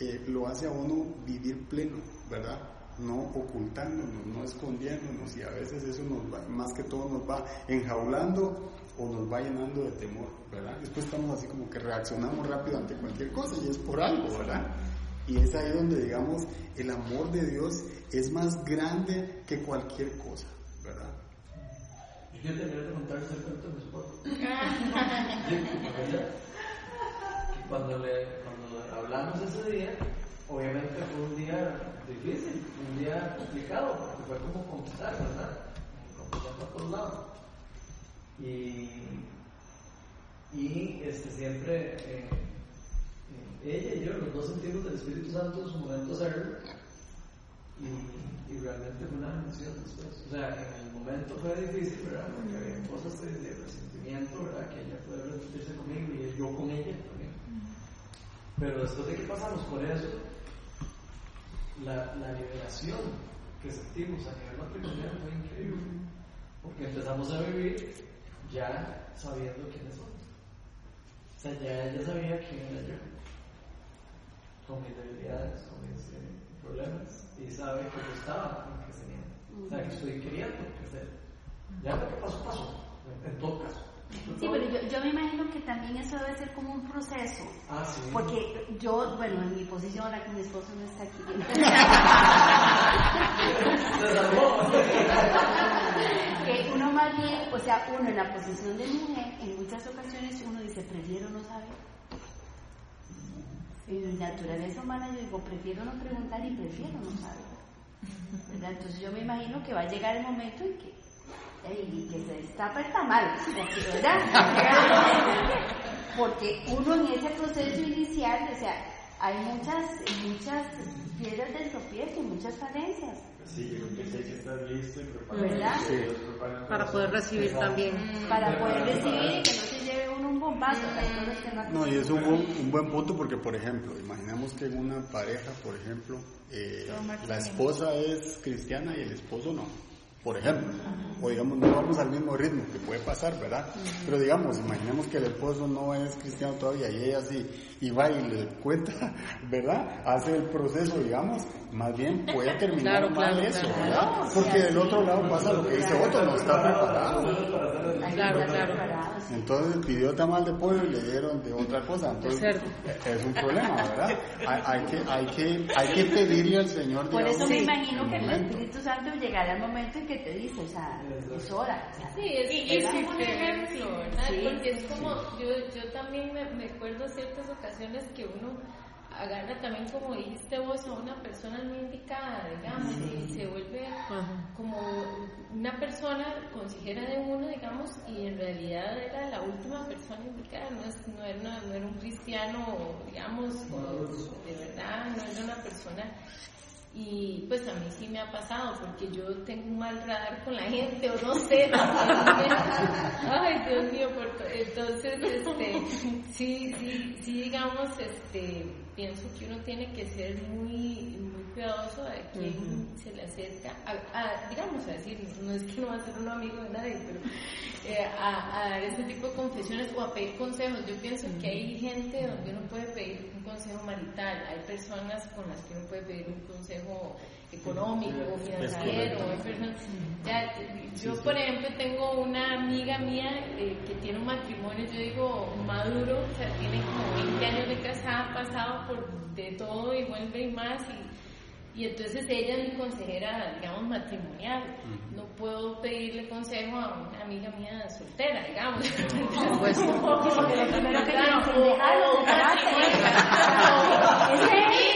eh, lo hace a uno vivir pleno, ¿verdad? No ocultándonos, no escondiéndonos y a veces eso nos va, más que todo nos va enjaulando o nos va llenando de temor, ¿verdad? Después estamos así como que reaccionamos rápido ante cualquier cosa y es por algo, ¿verdad? Y es ahí donde digamos el amor de Dios es más grande que cualquier cosa, ¿verdad? Yo tendría que contarles el cuento mi esposo. [LAUGHS] cuando, le, cuando hablamos ese día, obviamente fue un día difícil, un día complicado, porque fue como conquistar, ¿verdad? Conquistar por todos lados. Y, y este, siempre eh, eh, ella y yo, los dos sentimos del Espíritu Santo en su momento hacerlo. Y, y, realmente fue una bendición después. O sea, en el momento fue difícil, ¿verdad? Porque había cosas de, de resentimiento, ¿verdad? Que ella puede resentirse conmigo y yo con ella también. Pero después de que pasamos por eso, la, liberación que sentimos a nivel matrimonial fue increíble. Porque empezamos a vivir ya sabiendo quiénes somos. O sea, ya ella sabía quién era yo. Con mis debilidades, con mis eh, problemas. Y sabe que yo estaba en crecimiento. O sea, que estoy queriendo crecer. Ya lo que pasó, pasó. En todo caso. Sí, pero yo, yo, me imagino que también eso debe ser como un proceso. Ah, sí. Porque yo, bueno, en mi posición, ahora que mi esposo no está aquí. [LAUGHS] [LAUGHS] que uno más bien, o sea, uno en la posición de mujer, en muchas ocasiones uno dice, prefiero no saber. En naturaleza humana yo digo, prefiero no preguntar y prefiero no saber. ¿verdad? Entonces yo me imagino que va a llegar el momento en que y que se destapa el tamal, ¿verdad? Porque uno en ese proceso inicial, o sea, hay muchas, muchas piedras del tropiezo, muchas falencias. Sí, yo pensé que estás listo y preparado. ¿Verdad? Sí. Para poder recibir también. Para poder recibir y que no se lleve uno un bombazo. Que no, no, y es un buen, un buen punto porque, por ejemplo, imaginemos que en una pareja, por ejemplo, eh, la esposa es cristiana y el esposo no por ejemplo. O digamos, no vamos al mismo ritmo, que puede pasar, ¿verdad? Pero digamos, imaginemos que el esposo no es cristiano todavía y ella sí, y va y le cuenta, [LAUGHS] ¿verdad? Hace el proceso, digamos, más bien puede terminar Claro, mal claro, eso. ¿verdad? Porque del otro lado pasa lo que dice otro, no está preparado. Claro, claro. Entonces pidió tamal de pollo y le dieron de otra cosa. Entonces es un problema, ¿verdad? Hay, hay que, hay, que, hay que pedirle al Señor. Por eso me imagino que el momento. Espíritu Santo llegará el momento en que te dice, o sea, es hora. o sea, Sí, es, Y- es como un sí, ejemplo, ¿verdad? sí, Porque es como, yo, yo también me, me acuerdo ciertas ocasiones que uno agarra también, como dijiste vos, a una persona muy indicada, digamos, y se vuelve como una persona consejera de uno, digamos, y en realidad era la última persona indicada, no, es, no, era, una- no era un cristiano, digamos, o de verdad, no era una persona. Y pues a mí sí me ha pasado porque yo tengo un mal radar con la gente o no sé. [LAUGHS] Ay, Dios mío, por to- entonces este sí, sí, sí digamos este pienso que uno tiene que ser muy muy cuidadoso de quién se le acerca, a, a, digamos, a decir, no es que no va a ser un amigo de nadie, pero eh, a, a, dar este tipo de confesiones o a pedir consejos. Yo pienso que hay gente donde uno puede pedir un consejo marital, hay personas con las que uno puede pedir un consejo económico, financiero, ya, yo por ejemplo tengo una amiga mía eh, que tiene un matrimonio, yo digo maduro, o sea, tiene como 20 años de casada, ha pasado por de todo y vuelve y más y y entonces ella es mi consejera, digamos, matrimonial. No puedo pedirle consejo a una amiga mía soltera, digamos. Pues, hay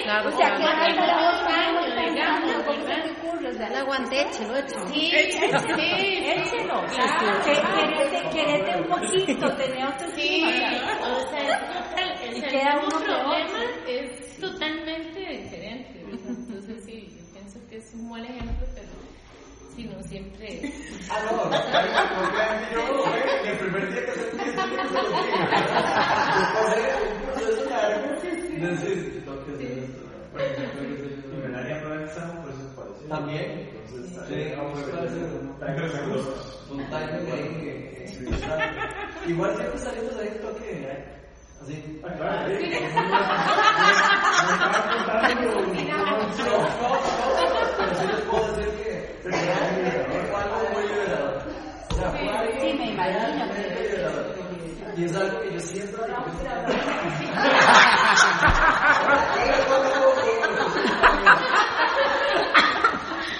digamos, la aguanté, échelo, échelo. Sí, sí, échelo. Claro. Querete un poquito, tenía otro Sí, o sea, es total, uno problema es totalmente diferente. Entonces sí, yo pienso que es un buen ejemplo, pero si no siempre... Ah, no, porque yo el primer día que se que me daría examen, pues es parecido. También, entonces, sí, vamos a hacer un timing ahí que-. Igual siempre salimos de ¿eh? Ah, que fue algo muy liberador. O sea, fue algo Sí, me imagino muy que- liberador. Y es algo que yo siempre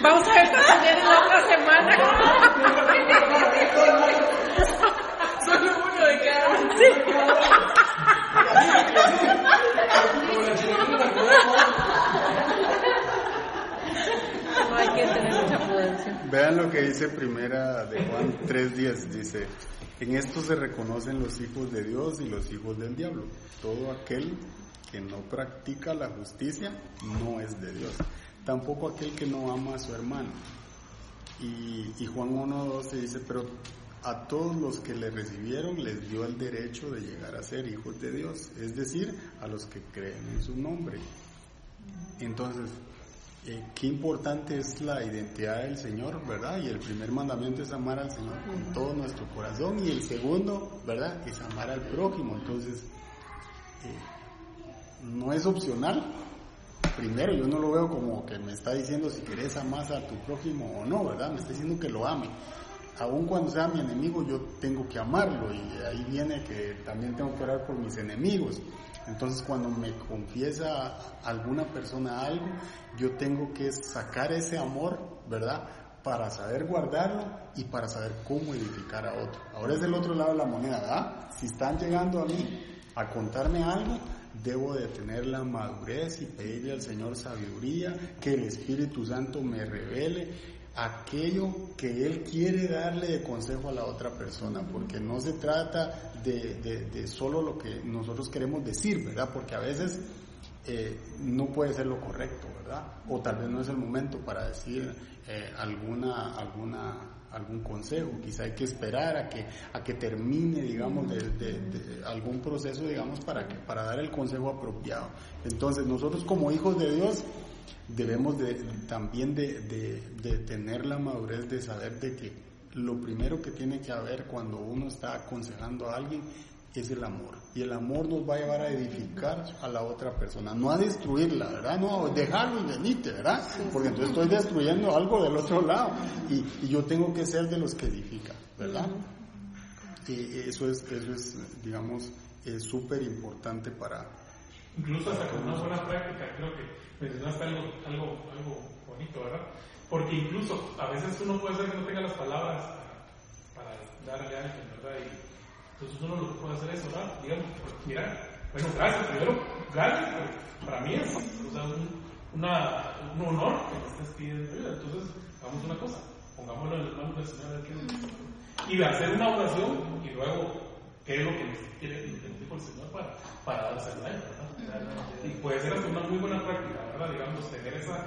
Vamos a ver cuánto viene la otra semana. Solo uno de cada No hay que tener mucha prudencia. Vean lo que dice primera de Juan 3.10, dice, en esto se reconocen los hijos de Dios y los hijos del diablo. Todo aquel que no practica la justicia no es de Dios. Tampoco aquel que no ama a su hermano. Y, y Juan 1.12 dice, pero a todos los que le recibieron les dio el derecho de llegar a ser hijos de Dios, es decir, a los que creen en su nombre. Entonces, eh, qué importante es la identidad del Señor, ¿verdad? Y el primer mandamiento es amar al Señor con todo nuestro corazón y el segundo, ¿verdad? Es amar al prójimo. Entonces, eh, no es opcional. Primero, yo no lo veo como que me está diciendo si querés amar a tu prójimo o no, ¿verdad? Me está diciendo que lo ame. Aun cuando sea mi enemigo, yo tengo que amarlo y ahí viene que también tengo que orar por mis enemigos. Entonces cuando me confiesa alguna persona algo, yo tengo que sacar ese amor, ¿verdad? Para saber guardarlo y para saber cómo edificar a otro. Ahora es del otro lado de la moneda, ¿verdad? Si están llegando a mí a contarme algo, debo de tener la madurez y pedirle al Señor sabiduría, que el Espíritu Santo me revele aquello que Él quiere darle de consejo a la otra persona, porque no se trata de, de, solo lo que nosotros queremos decir, ¿verdad? Porque a veces eh, no puede ser lo correcto, ¿verdad? O tal vez no es el momento para decir eh, alguna, alguna, algún consejo, quizá hay que esperar a que, a que termine, digamos, de, de algún proceso, digamos, para, que, para dar el consejo apropiado. Entonces, nosotros como hijos de Dios, debemos de, también de, de, de, tener la madurez de saber de que lo primero que tiene que haber cuando uno está aconsejando a alguien es el amor. Y el amor nos va a llevar a edificar a la otra persona, no a destruirla, ¿verdad? No, dejarlo y venite, ¿verdad? Porque entonces estoy destruyendo algo del otro lado. Y, y yo tengo que ser de los que edifican, ¿verdad? Y eso es, eso es digamos, súper importante para... Incluso hasta con una buena práctica, creo que mencionaste algo, algo, algo bonito, ¿verdad? Porque incluso a veces uno puede ser que no tenga las palabras para, darle a alguien, ¿verdad? Y entonces uno lo que puede hacer es orar, digamos, pues, mira, bueno, gracias, primero, gracias, para mí es un, honor que me estés pidiendo ayuda. Entonces, hagamos una cosa, pongámoslo en las manos del Señor es. Y hacer una oración y luego, ¿qué es lo que nos quiere que el Señor para, para darse a él, ¿verdad? Y puede ser una muy buena práctica, ¿verdad? Digamos, tener esa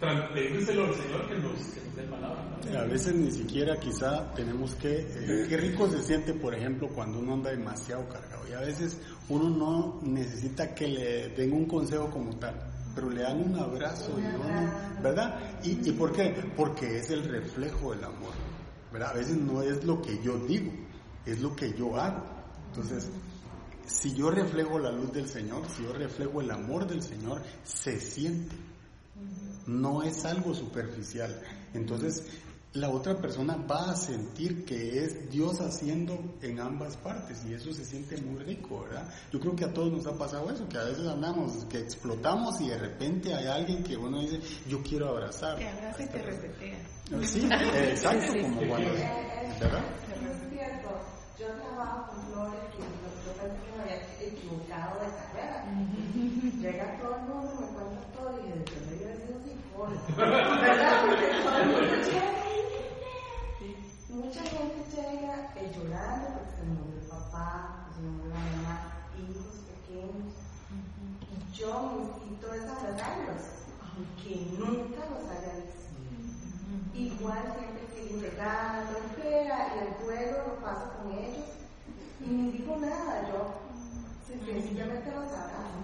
pedírselo al Señor que nos, que nos dé palabra. A veces ni siquiera quizá tenemos que, eh, qué rico se siente, por ejemplo, cuando uno anda demasiado cargado. Y a veces uno no necesita que le den un consejo como tal. pero le dan un abrazo ¿verdad? ¿Y, ¿Y por qué? Porque es el reflejo del amor, ¿verdad? A veces no es lo que yo digo, es lo que yo hago. Entonces, si yo reflejo la luz del Señor, si yo reflejo el amor del Señor, se siente. No es algo superficial. Entonces, la otra persona va a sentir que es Dios haciendo en ambas partes y eso se siente muy rico, ¿verdad? Yo creo que a todos nos ha pasado eso, que a veces andamos, que explotamos y de repente hay alguien que uno dice, yo quiero abrazar. Que abraza y te resetea. Sí, exacto, como cuando, ¿verdad? Es cierto, yo trabajo con flores que yo pensé que me había equivocado de carrera. Llega todo el mundo, me cuenta todo y después me hubiera sido psicólogo. ¿Verdad? Porque todo el mundo llega y mucha gente llega eh, llorando porque se murió el papá, se murió la mamá, hijos pequeños. Y yo necesito es abrazarlos, aunque nunca los haya visto. Igual siempre no espera, y el duelo lo paso con ellos. Y ni digo nada, yo sencillamente los abrazo.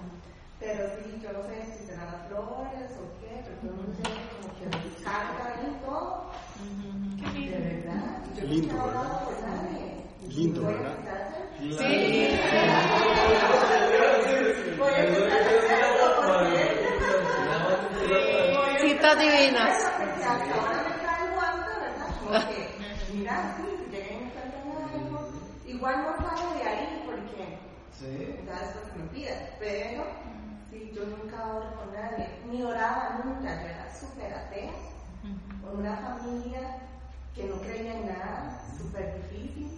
Pero sí, yo no sé si serán las flores o qué, pero todo el mundo como que carga ahí todo. De verdad. Yo Lindo, nadie. Lindo, ¿verdad? Voy a porque [LAUGHS] Citas divinas. porque hasta ahora me cae el guante, ¿verdad? Como que, mira, sí, si llegan y me cuentan algo, igual no salgo de ahí porque ya después me pero sí, yo nunca oro con nadie, ni oraba nunca, yo era súper atea, con una familia que no creía en nada, súper difícil,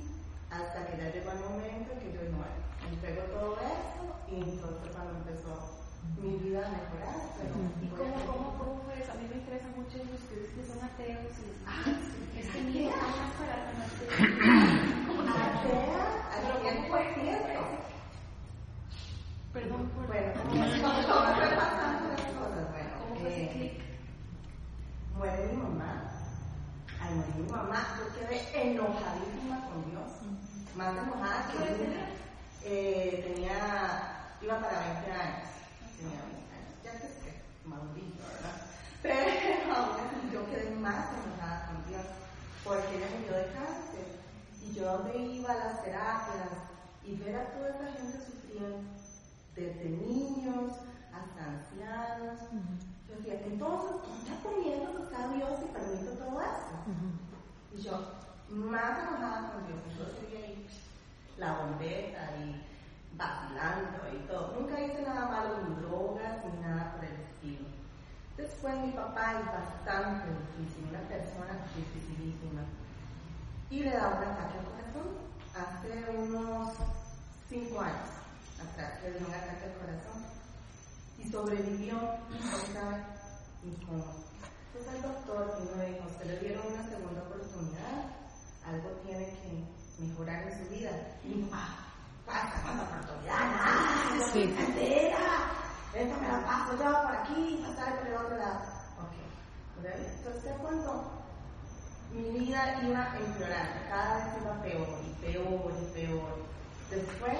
hasta que ya llegó el momento en que yo bueno, entrego todo esto, y entonces cuando empezó mi vida a mejorar, pero ¿Y cómo, cómo, cómo fue eso? A mí me interesa mucho los que son ateos y es que mira, [LAUGHS] hablas al tiempo cierto. Perdón Bueno, ¿cómo fue pasando las cosas? Bueno, ¿Cómo muere mi mamá. Al morir mi mamá, yo quedé enojadísima con Dios. Más enojada que tenía, iba para 20 años. Tenía 20 años. Ya que es que maldito, ¿verdad? Pero aún [LAUGHS] así yo quedé más enojada con Dios. Porque ella murió de cáncer. Y yo donde iba a las terapias y ver a toda esa gente sufriendo, desde niños hasta ancianos. Yo decía, entonces, ¿dónde comiendo está Dios y permite todo esto? Y yo, más enojada con Dios, yo seguía ahí, la bombeta y vacilando y todo. Nunca hice nada malo, ni drogas, ni nada por el estilo. Después mi papá es bastante difícil, una persona dificilísima. Y le da un ataque al corazón hace unos cinco años atrás, le dio un ataque al corazón y sobrevivió, no sabe ni cómo. Entonces el doctor y me dijo, usted le dieron una segunda oportunidad, algo tiene que mejorar en su vida. Y papá, pasa segunda oportunidad, nada, Sí. esta me la paso yo por aquí, pasar por el otro lado. Ok, ¿verdad? entonces te cuento, mi vida iba empeorando, cada vez iba peor y peor y peor. Después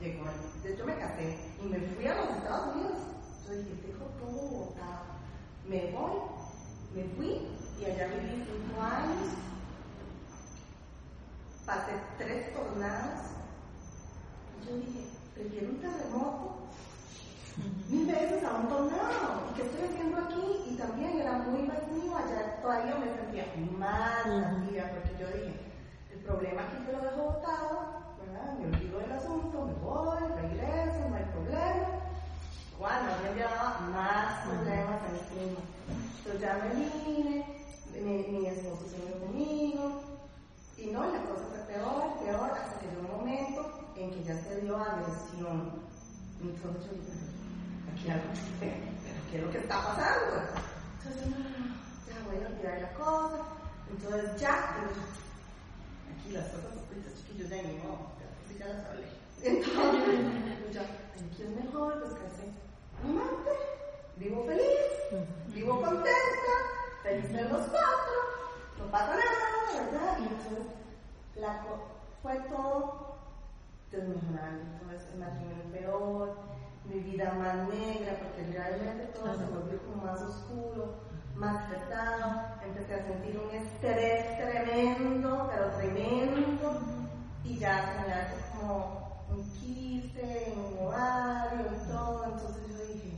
llegó yo me casé y me fui a los Estados Unidos. Yo dije, dejo todo botado. Me voy, me fui y allá viví cinco años. Pasé tres tornados. Y yo dije, prefiero un terremoto mil veces a un tornado. ¿Y qué estoy haciendo aquí? Y también era muy vacío, allá todavía me sentía más vacía porque yo dije, el problema aquí que lo dejo botado, ¿verdad? Me olvido del asunto, me voy, regreso, no hay problema. Cuando me llevaba más problemas encima. Entonces ya me vine, mi, mi esposo se vino conmigo, y no, la cosa fue peor, peor, hasta que llegó un momento en que ya se dio agresión. Entonces yo dije, algo, pero ¿qué es lo que está pasando? Entonces, ya voy a olvidar la cosa. Entonces ya, aquí las cosas ocultas, chiquillos, ya ni modo, sí, ya las hablé. Entonces, ya, aquí es mejor, pues que sé, amante, vivo feliz, vivo contenta, felices los cuatro, no pasa nada, ¿verdad? Y entonces, la fue todo desmejorando, entonces el matrimonio peor, mi vida más negra, porque realmente todo se volvió como más oscuro, más pesado, empecé a sentir un estrés tremendo, pero tremendo, y ya hace como un quiste, un ovario y todo, entonces yo dije,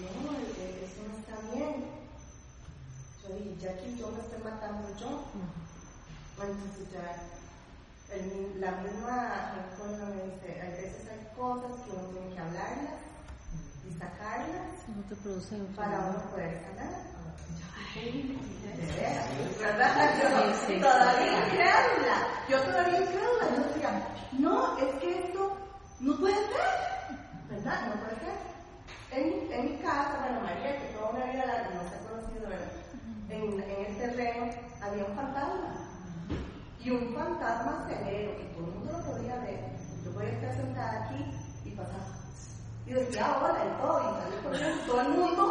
no, eh, eso no está bien. Yo dije, ya que yo me estoy matando yo, entonces ya el- la misma escuela me dice, a veces hay cosas que uno tiene que hablarlas sacarlas No te producen para uno poder sanar. ¿verdad? Yo Sí, sí, todavía sí. incrédula. Yo todavía incrédula. Yo decía, no, es que esto no puede ser. ¿Verdad? No puede ser. En, mi- en mi casa, bueno, María, que toda una vida la no se ha conocido, ¿verdad? En, en el terreno había un fantasma. Y un fantasma severo, que todo el mundo lo podía ver. Yo podía estar sentada aquí y pasaba. Y decía hola y todo, y todo el mundo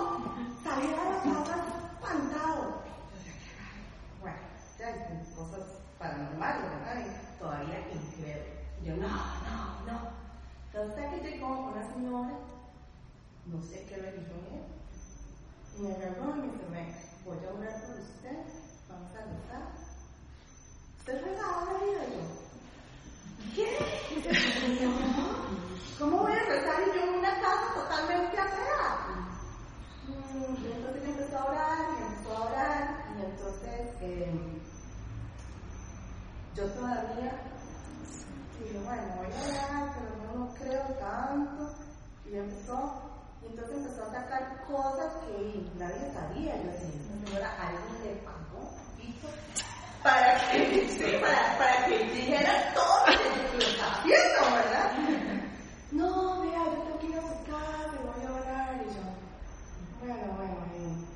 salía de la casa espantado. Bueno, ya hay cosas paranormales, ¿verdad? Y todavía incrédulo. Y yo, no, no, no. Entonces que llegó una señora, no sé qué religión es, me agarró y me "Ven, voy a orar por usted, vamos a rezar. ¿Usted rezaba la vida? Yo, ¿qué? ¿Cómo voy rezar y yo en una casa totalmente atea? Mm, Y entonces empezó a orar y empezó a orar y entonces eh, yo todavía dije, bueno, voy a orar, pero no, no creo tanto. Y empezó, y entonces empezó a sacar cosas que nadie sabía. Yo decía, esta señora algo le pagó, hizo, para que, [LAUGHS] sí, para, para que dijera todo lo que ¿verdad? No, vea, yo tengo que ir a su casa y voy a orar. Y yo, bueno, bueno, bueno.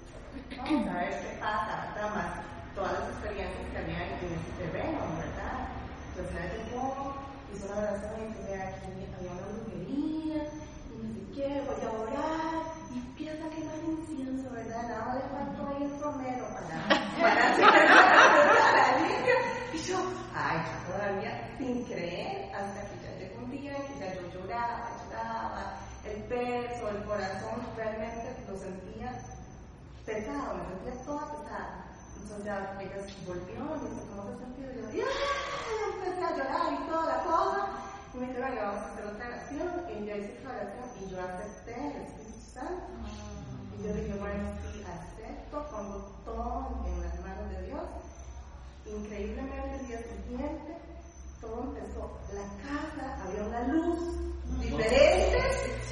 Vamos a ver qué pasa, ¿verdad? Más todas las experiencias que había en ese terreno, ¿verdad? Entonces la llegó, hizo una oración y vea, aquí había una brujería, y no sé qué, voy a orar, y empieza a quemar incienso, ¿verdad? Nada más le faltó ahí el romero para, para hacer la [LAUGHS] limpia. Y yo, ay, yo todavía sin creer, hasta que ya llegó un día que ya yo lloraba, lloraba, el peso, el corazón, realmente lo sentía pesado, me sentía toda pesada. Entonces ya ellas volvieron y me dice, ¿cómo has sentido? Y yo. Ya empecé a llorar y toda la cosa. Y me dice, vamos a hacer otra oración. Y yo hice otra oración y yo acepté el Espíritu Santo. Y yo dije, bueno, sí, acepto, pongo todo en las manos de Dios. Increíblemente el día siguiente, todo empezó. La casa, había una luz diferente,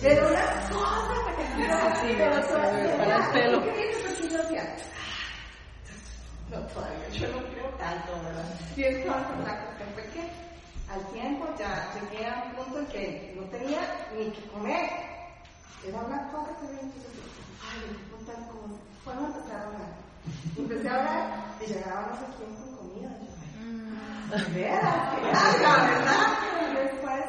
era una cosa que Sí, pero todo- no, todavía yo no creo tanto, ¿verdad? Y entonces la cuestión fue que al tiempo ya llegué a un punto en que no tenía ni que comer. Era una cosa que me entonces, ay, qué puta cosa. Bueno, empecé a. Y empecé a orar y llegaba no sé quién con comida. Yo, veras, que [LAUGHS] carga, ¿verdad? Y después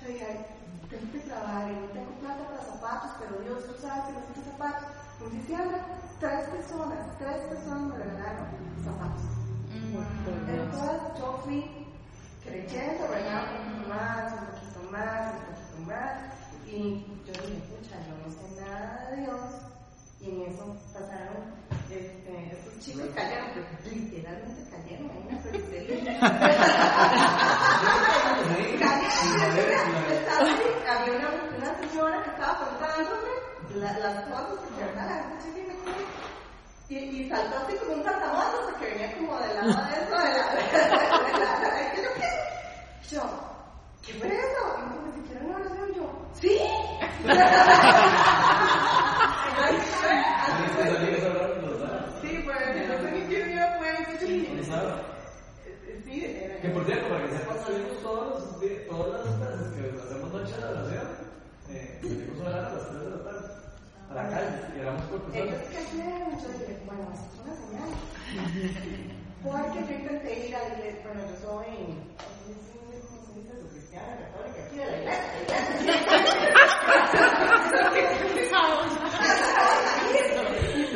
yo dije, tengo que trabajar y no tengo plata para zapatos, pero Dios, tú sabes que necesito zapatos. En diciembre, tres personas, tres personas me regalaron zapatos. Entonces yo fui creyendo, ¿verdad? Un poquito más, un poquito más, un poquito más. Y yo dije, pucha, yo no sé nada de Dios. Y en eso pasaron, este, estos chicos cayeron, pero literalmente cayeron en una periferia. cayeron, estaba ahí, había una, una señora que estaba contándome la- las cosas que verdad la y. Y, saltó así como un saltamontes porque venía como del lado de eso, de la, de la, de la, de la- yo, ¿qué? Yo, ¿qué fue eso? Y una oración, yo, ¿sí? Sí, pues, no sé ni quién iba pues, sí. Sí, era- Que por cierto, para que sepan, salimos todos los días, todas las veces que hacemos noche de oración, eh, salimos a orar a las 3 de la tarde, a la calle, y éramos por Ellos personas. cayeron, yo dije, bueno, es una señal. [LAUGHS] Porque yo intenté ir a la iglesia, bueno, yo soy, cristiana, católica, aquí de la iglesia, la iglesia.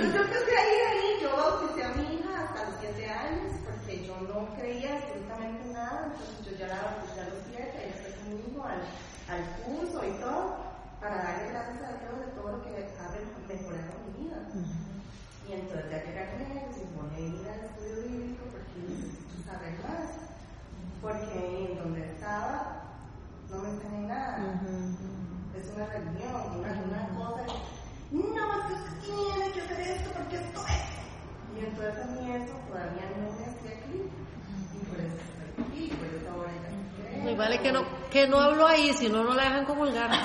Entonces de ahí, yo bauticé a mi hija hasta los 7 años, porque yo no creía absolutamente nada, entonces yo ya la bauticé a los 7, ella fue conmigo al, al curso y todo, para darle gracias a Dios de todo lo que ha mejorado mi vida. Y entonces ya llegué con ellos y pone ir al estudio bíblico porque necesito saber más. Porque en donde estaba no me enseñé nada. Es una religión, una, una cosa. No, es que usted tiene que hacer esto porque esto es. Y entonces a mí eso todavía no me hacía clic. Y por eso estoy aquí, por eso ahora ya. Y vale que no, que no hablo ahí, si no, no la dejan comulgar. la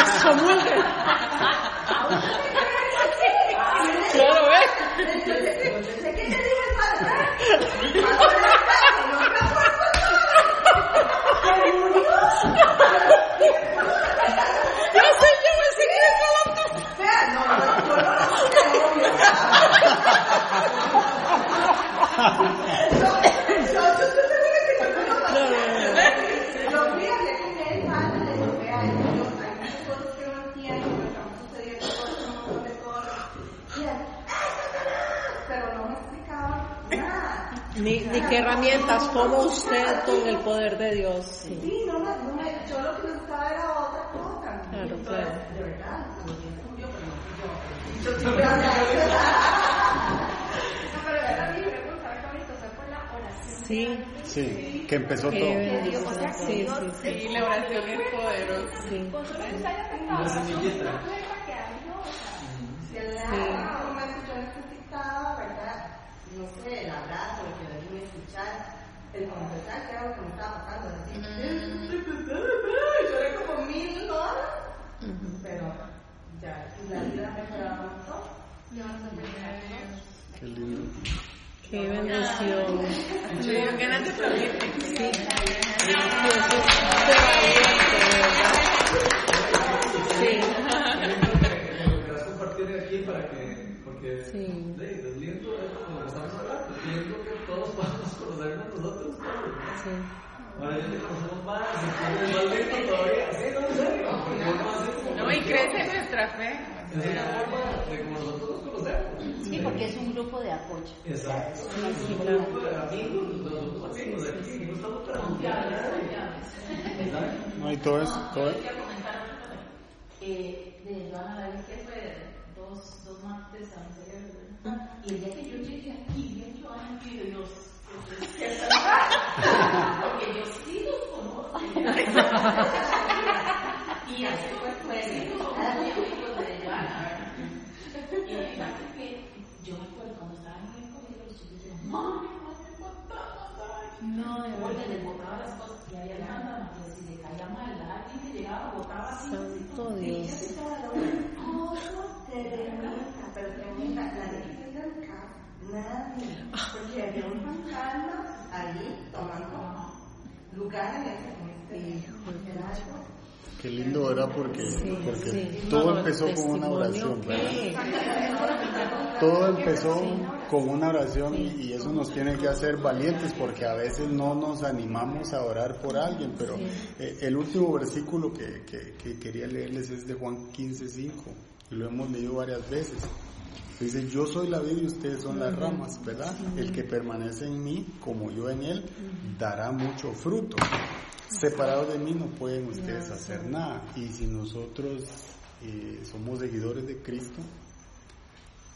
excomulgan. Claro, ¿ves? Entonces, ¿qué te dije, padre? Herramientas, cómo usted con el poder de Dios. Sí. Sí, no me, no yo lo que necesitaba era otra cosa. Claro, Entonces, claro. De verdad, que no fui yo. Yo sí fui a hablar. Pero era mi pregunta, qué bonito, fue por la oración. Sí, Sí, que empezó todo. Sí, sí, sí. Sí, la oración es poderosa. sí. Una semillita. Si en algún momento yo necesitaba, ¿verdad? No sé, el abrazo, el que el confesar que era lo que me estaba pasando. Así, lloré como mil horas, pero ya, y la vida me mejoraba un montón. Qué lindo. Qué bendición. Me dio ganas de aplaudirte. [LAUGHS] Sí, sí. Sí. Lo querrás compartir aquí para que, porque Sí. de, es lindo esto como lo estamos hablando, es lindo que todos podamos conocernos nosotros todos. ¿no? Sí. Ahora ya te conocemos más, y es más lindo todavía, sí, no, en serio, porque es más así como- No, y crece nuestra fe. Es una forma de como nosotros nos conocemos. Sí, porque es un grupo de apoyo. Exacto. sí, Es un grupo de amigos, nosotros amigos aquí, no estamos a. Exacto. No, y todo eso, todo eso. eh, de Joana David, que fue dos, dos martes anteriores, ¿verdad? Y el día que yo llegué aquí, bien Joana, y Dios, porque yo sí los conozco. [LAUGHS] y así fue, muy amigos de Joana, ¿verdad? Y fíjate que yo me acuerdo cuando estaba en el colegio, los chicos decían, mami, no te contamos, No, de verdad, les botaba las cosas que había nada, que si le caía mal, alguien que llegaba, botaba así. Santo Dios. [LAUGHS] Pero nadie quería acá, nadie, porque había un fantasma ahí tomando lugar en ese, en este Qué lindo era porque, Sí, porque sí. todo No, empezó con una oración, Todo empezó con una oración y, eso nos tiene que hacer valientes porque a veces no nos animamos a orar por alguien, pero eh, el último versículo que, que- que quería leerles es de Juan 15:5 y lo hemos leído varias veces. Dice, yo soy la vid y ustedes son las ramas, ¿verdad? El que permanece en mí, como yo en él, dará mucho fruto. Separados de mí no pueden ustedes hacer nada. Y si nosotros eh, somos seguidores de Cristo,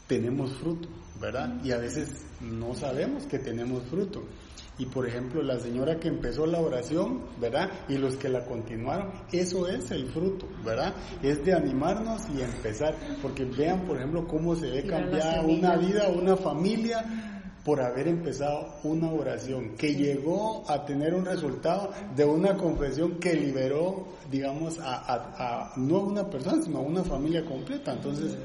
tenemos fruto, ¿verdad? Y a veces no sabemos que tenemos fruto. Y por ejemplo, la señora que empezó la oración, ¿verdad? Y los que la continuaron, eso es el fruto, ¿verdad? Es de animarnos y empezar. Porque vean, por ejemplo, cómo se ve cambiada una vida, una familia por haber empezado una oración que llegó a tener un resultado de una confesión que liberó, digamos, a, a- a- no a una persona, sino a una familia completa. Entonces,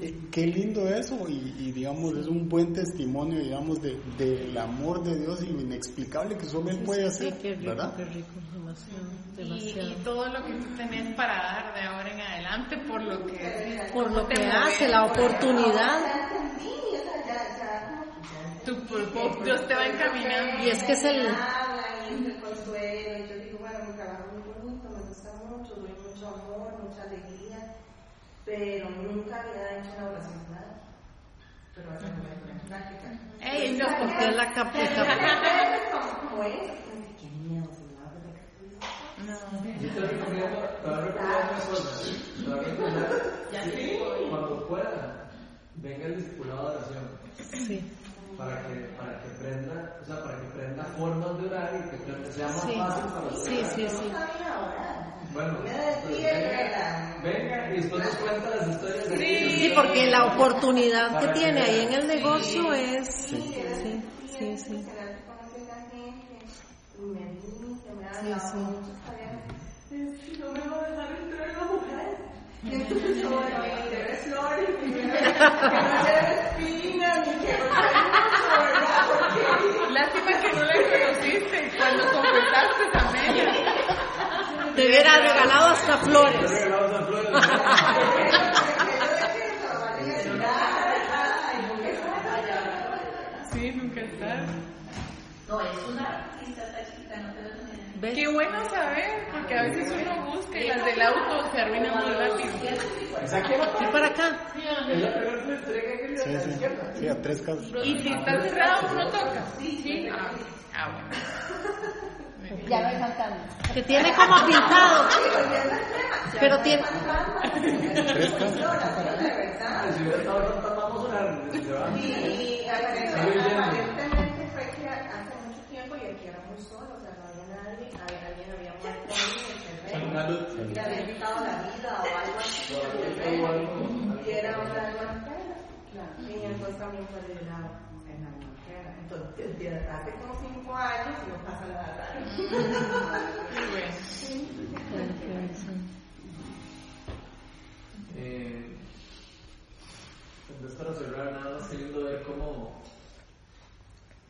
eh, qué lindo eso y, y, digamos, es un buen testimonio, digamos, de, del amor de Dios y lo inexplicable que solo Él puede Sí, hacer, qué rico, ¿verdad? qué rico, demasiado, Y, demasiado. y todo lo que tú tenés para dar de ahora en adelante por lo que Por lo que hace, la oportunidad. ya entendí, o sea, ya, ya como que ya tu purpose, Dios te va encaminando. Y es que es el- y el consuelo, y yo digo, bueno, mi trabajo es muy bonito, me gusta mucho, doy mucho amor, mucha alegría, pero nunca había hecho una oración nadie. Pero ahora lo voy a poner en práctica. Ey, no, Porque es la cap- Pero cap- como- como es, qué miedo, tú dices, Yo te recomiendo, te voy a recomendar una cosa, te voy a recomendar, sí, cuando pueda, venga el discipulado de oración. Sí. Para que, para que prenda, o sea, para que prenda formas de orar y que sea más Sí. fácil para usted. Sí, sí, sí. Bueno, pues venga, venga y después nos cuenta las historias de Sí, porque la oportunidad que tiene ahí en el negocio es... Sí, sí, sí. sí. Sí, sí. No me va a dejar entrar la mujer. Y entonces [LAUGHS] que no espinas, ni Lástima que no la conociste cuando confesaste a Amelia. Te hubiera regalado hasta flores. Sí, nunca está. No, es una artista esta chiquita, no te idea. ¿Ves? Qué bueno saber, porque a veces uno busca y las del auto se arruinan muy rápido. Y para acá. Sí, sí. Sí, a tres casas. Y si está cerrado, uno toca. Sí. Ah, ah, bueno. Ya no hay fantasma. Que tiene como pintado. Pero tiene... Tres casas. Si hubiera estado tanta vamos a orar. se va. Y aparentemente fue que hace mucho tiempo y aquí era muy solo, o sea, no había nadie, había- alguien había muerto ahí en el terreno, Salud. le había quitado la vida o algo así y era una almantera, y entonces también fue liberado en la almantera. Entonces, desde hace como cinco años no pasa nada [LAUGHS] raro. Eh, entonces para cerrar nada más queriendo ver cómo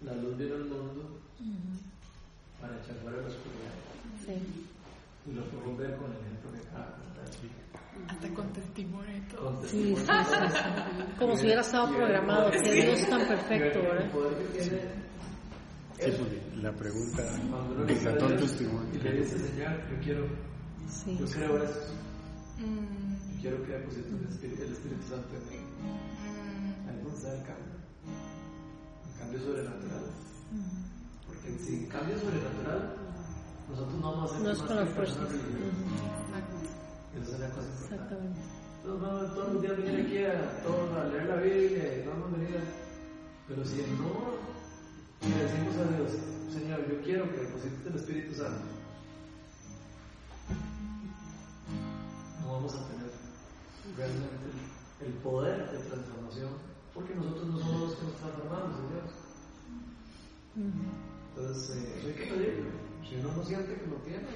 la luz vino al mundo para echar fuera la oscuridad. Sí. Y lo podemos ver con el ejemplo que Chica. Hasta con testimonio y todo. Con Sí, sí, sí, sí. Como si hubiera estado programado. Qué Dios tan perfecto, El ¿verdad? poder que tiene Sí, porque la pregunta cuando uno le dice a desató Dios testimonio. y le dice, Señor, yo quiero, Sí. yo creo esto, Mm, yo quiero que deposites el Espíritu, el Espíritu Santo en mí. mm, Ahí es el cambio. El cambio sobrenatural. Porque sin cambio sobrenatural, nosotros no vamos a hacer No es con que la fuerza. personas religiosas. exacto. Esa es la cosa importante. Exactamente. Entonces vamos todos los días venir aquí a, todos a leer la Biblia y vamos a venir a... Pero si no le decimos a Dios, Señor, yo quiero que deposites el Espíritu Santo, no vamos a tener realmente el, poder de transformación, porque nosotros no somos los que nos transformamos en Dios. Entonces, eh, hay que pedirlo. Si uno no siente que lo tiene.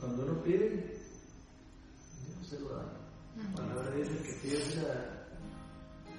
Cuando uno pide, Dios se lo da. La palabra dice que da.